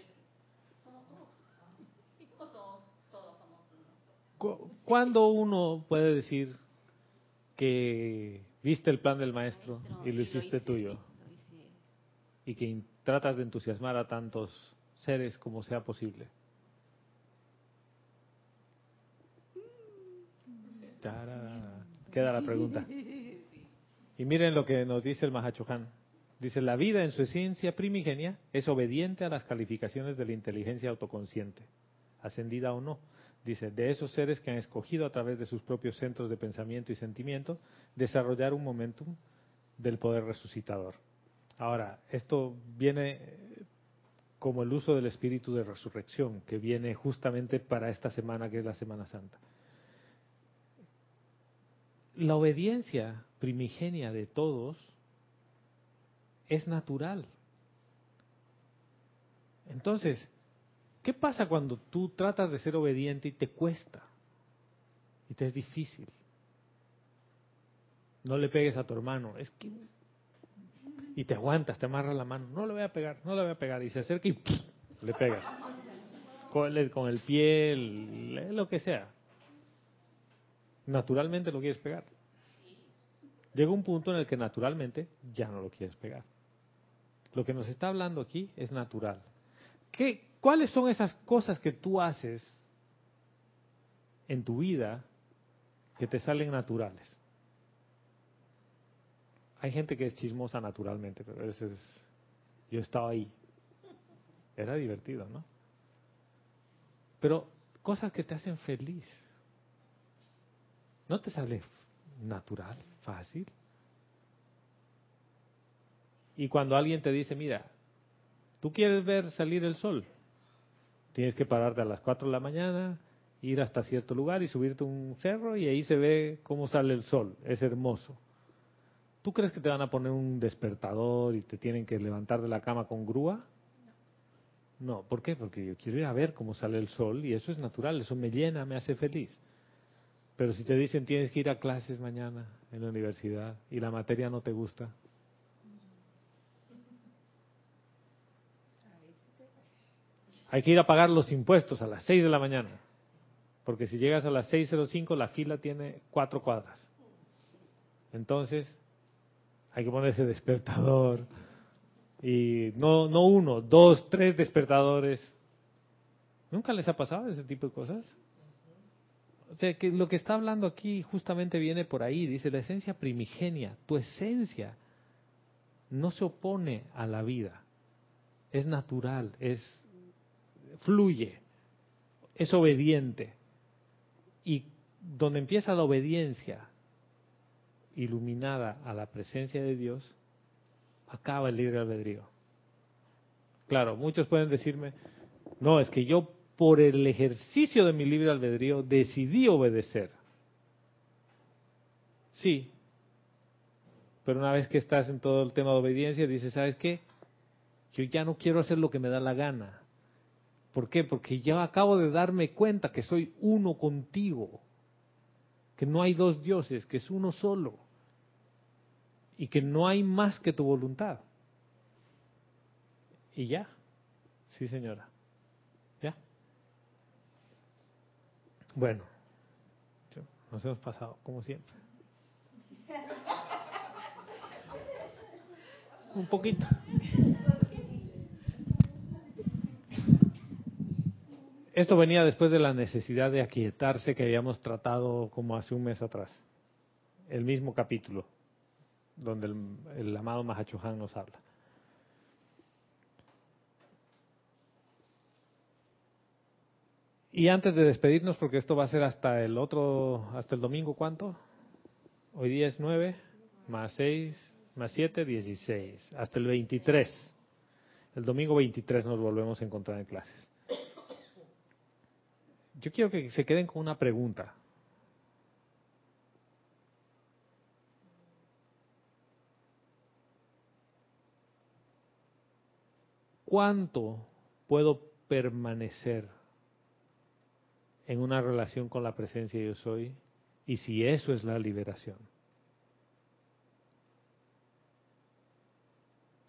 Cu- ¿Cuándo uno puede decir que viste el plan del maestro y lo hiciste tuyo? y que tratas de entusiasmar a tantos seres como sea posible. Tarara. Queda la pregunta. Y miren lo que nos dice el Mahachohan. Dice, la vida en su esencia primigenia es obediente a las calificaciones de la inteligencia autoconsciente, ascendida o no. Dice, de esos seres que han escogido a través de sus propios centros de pensamiento y sentimiento desarrollar un momentum del poder resucitador. Ahora, esto viene como el uso del espíritu de resurrección, que viene justamente para esta semana, que es la Semana Santa. La obediencia primigenia de todos es natural. Entonces, ¿qué pasa cuando tú tratas de ser obediente y te cuesta? Y te es difícil. No le pegues a tu hermano, es que y te aguantas, te amarras la mano, no le voy a pegar, no le voy a pegar y se acerca y le pegas. Con el, con pie, lo que sea. Naturalmente lo quieres pegar. Llega un punto en el que naturalmente ya no lo quieres pegar. Lo que nos está hablando aquí es natural. ¿Qué, ¿Cuáles son esas cosas que tú haces en tu vida que te salen naturales? Hay gente que es chismosa naturalmente, pero ese es, yo estaba ahí. Era divertido, ¿no? Pero cosas que te hacen feliz. ¿No te sale natural, fácil? Y cuando alguien te dice, mira, tú quieres ver salir el sol, tienes que pararte a las 4 de la mañana, ir hasta cierto lugar y subirte a un cerro y ahí se ve cómo sale el sol, es hermoso. ¿Tú crees que te van a poner un despertador y te tienen que levantar de la cama con grúa? No, ¿por qué? Porque yo quiero ir a ver cómo sale el sol y eso es natural, eso me llena, me hace feliz. Pero si te dicen tienes que ir a clases mañana en la universidad y la materia no te gusta, hay que ir a pagar los impuestos a las 6 de la mañana. Porque si llegas a las 6.05 la fila tiene cuatro cuadras. Entonces hay que ponerse despertador. Y no, no uno, dos, tres despertadores. ¿Nunca les ha pasado ese tipo de cosas? O sea, que lo que está hablando aquí justamente viene por ahí. Dice la esencia primigenia, tu esencia no se opone a la vida. Es natural, es fluye, es obediente. Y donde empieza la obediencia iluminada a la presencia de Dios, acaba el libre albedrío. Claro, muchos pueden decirme, no, es que yo por el ejercicio de mi libre albedrío decidí obedecer. Sí, pero una vez que estás en todo el tema de obediencia, dices, ¿sabes qué? Yo ya no quiero hacer lo que me da la gana. ¿Por qué? Porque yo acabo de darme cuenta que soy uno contigo, que no hay dos dioses, que es uno solo, y que no hay más que tu voluntad. Y ya, sí señora, ya. Bueno, nos hemos pasado, como siempre. Un poquito. Esto venía después de la necesidad de aquietarse que habíamos tratado como hace un mes atrás. El mismo capítulo, donde el, el amado Mahachohan nos habla. Y antes de despedirnos, porque esto va a ser hasta el otro, hasta el domingo, ¿cuánto? Hoy día es 9, más 6, más 7, 16, hasta el 23. El domingo 23 nos volvemos a encontrar en clases. Yo quiero que se queden con una pregunta. ¿Cuánto puedo permanecer en una relación con la presencia yo soy? Y si eso es la liberación.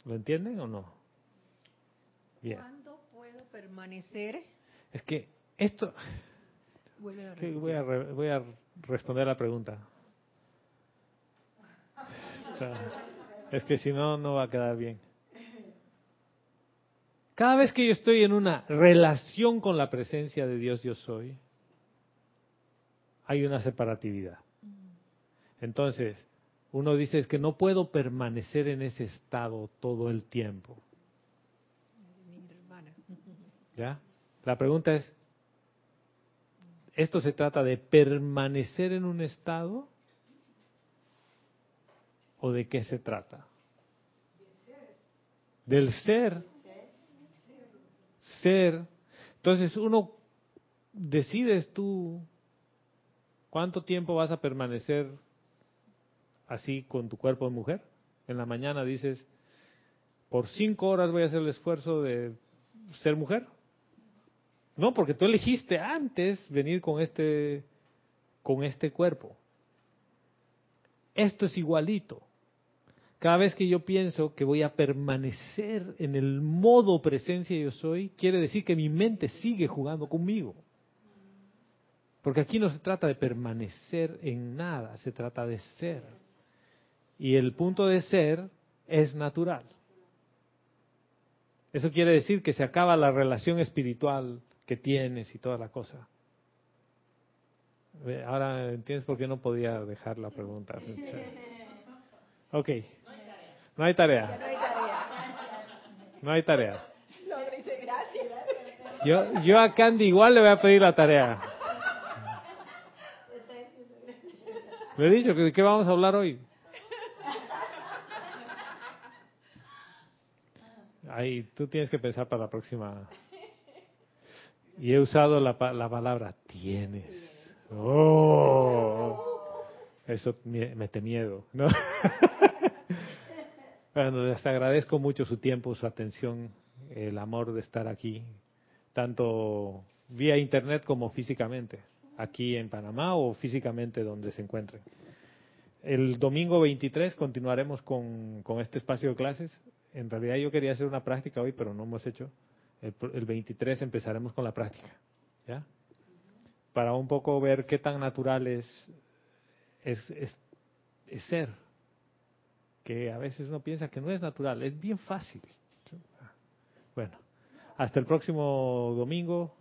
¿Lo entienden o no? Bien. ¿Cuándo puedo permanecer? Es que esto, a voy, a re- voy a responder la pregunta. Es que si no, no va a quedar bien. Cada vez que yo estoy en una relación con la presencia de Dios yo soy, hay una separatividad. Entonces, uno dice es que no puedo permanecer en ese estado todo el tiempo. ¿Ya? La pregunta es, ¿esto se trata de permanecer en un estado? ¿O de qué se trata? Del ser. Ser. Entonces uno decides tú cuánto tiempo vas a permanecer así con tu cuerpo de mujer. En la mañana dices, por cinco horas voy a hacer el esfuerzo de ser mujer. No, porque tú elegiste antes venir con este, con este cuerpo. Esto es igualito. Cada vez que yo pienso que voy a permanecer en el modo presencia yo soy, quiere decir que mi mente sigue jugando conmigo. Porque aquí no se trata de permanecer en nada, se trata de ser. Y el punto de ser es natural. Eso quiere decir que se acaba la relación espiritual que tienes y toda la cosa. Ahora entiendes por qué no podía dejar la pregunta. Ok. No hay tarea. No hay tarea. Yo, yo a Candy igual le voy a pedir la tarea. Le he dicho que de qué vamos a hablar hoy. Ahí, tú tienes que pensar para la próxima. Y he usado la, la palabra tienes. Oh, eso mete miedo, ¿no? bueno, les agradezco mucho su tiempo, su atención, el amor de estar aquí, tanto vía internet como físicamente, aquí en Panamá o físicamente donde se encuentren. El domingo 23 continuaremos con, con este espacio de clases. En realidad yo quería hacer una práctica hoy, pero no hemos hecho. El, 23 empezaremos con la práctica, ¿ya? Para un poco ver qué tan natural es, es, es, ser, que a veces uno piensa que no es natural, es bien fácil. Bueno, hasta el próximo domingo.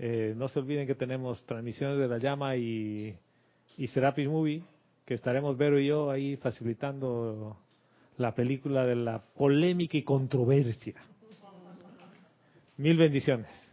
Eh, no se olviden que tenemos transmisiones de la llama y, y Serapis Movie, que estaremos Vero y yo ahí facilitando la película de la polémica y controversia. Mil bendiciones.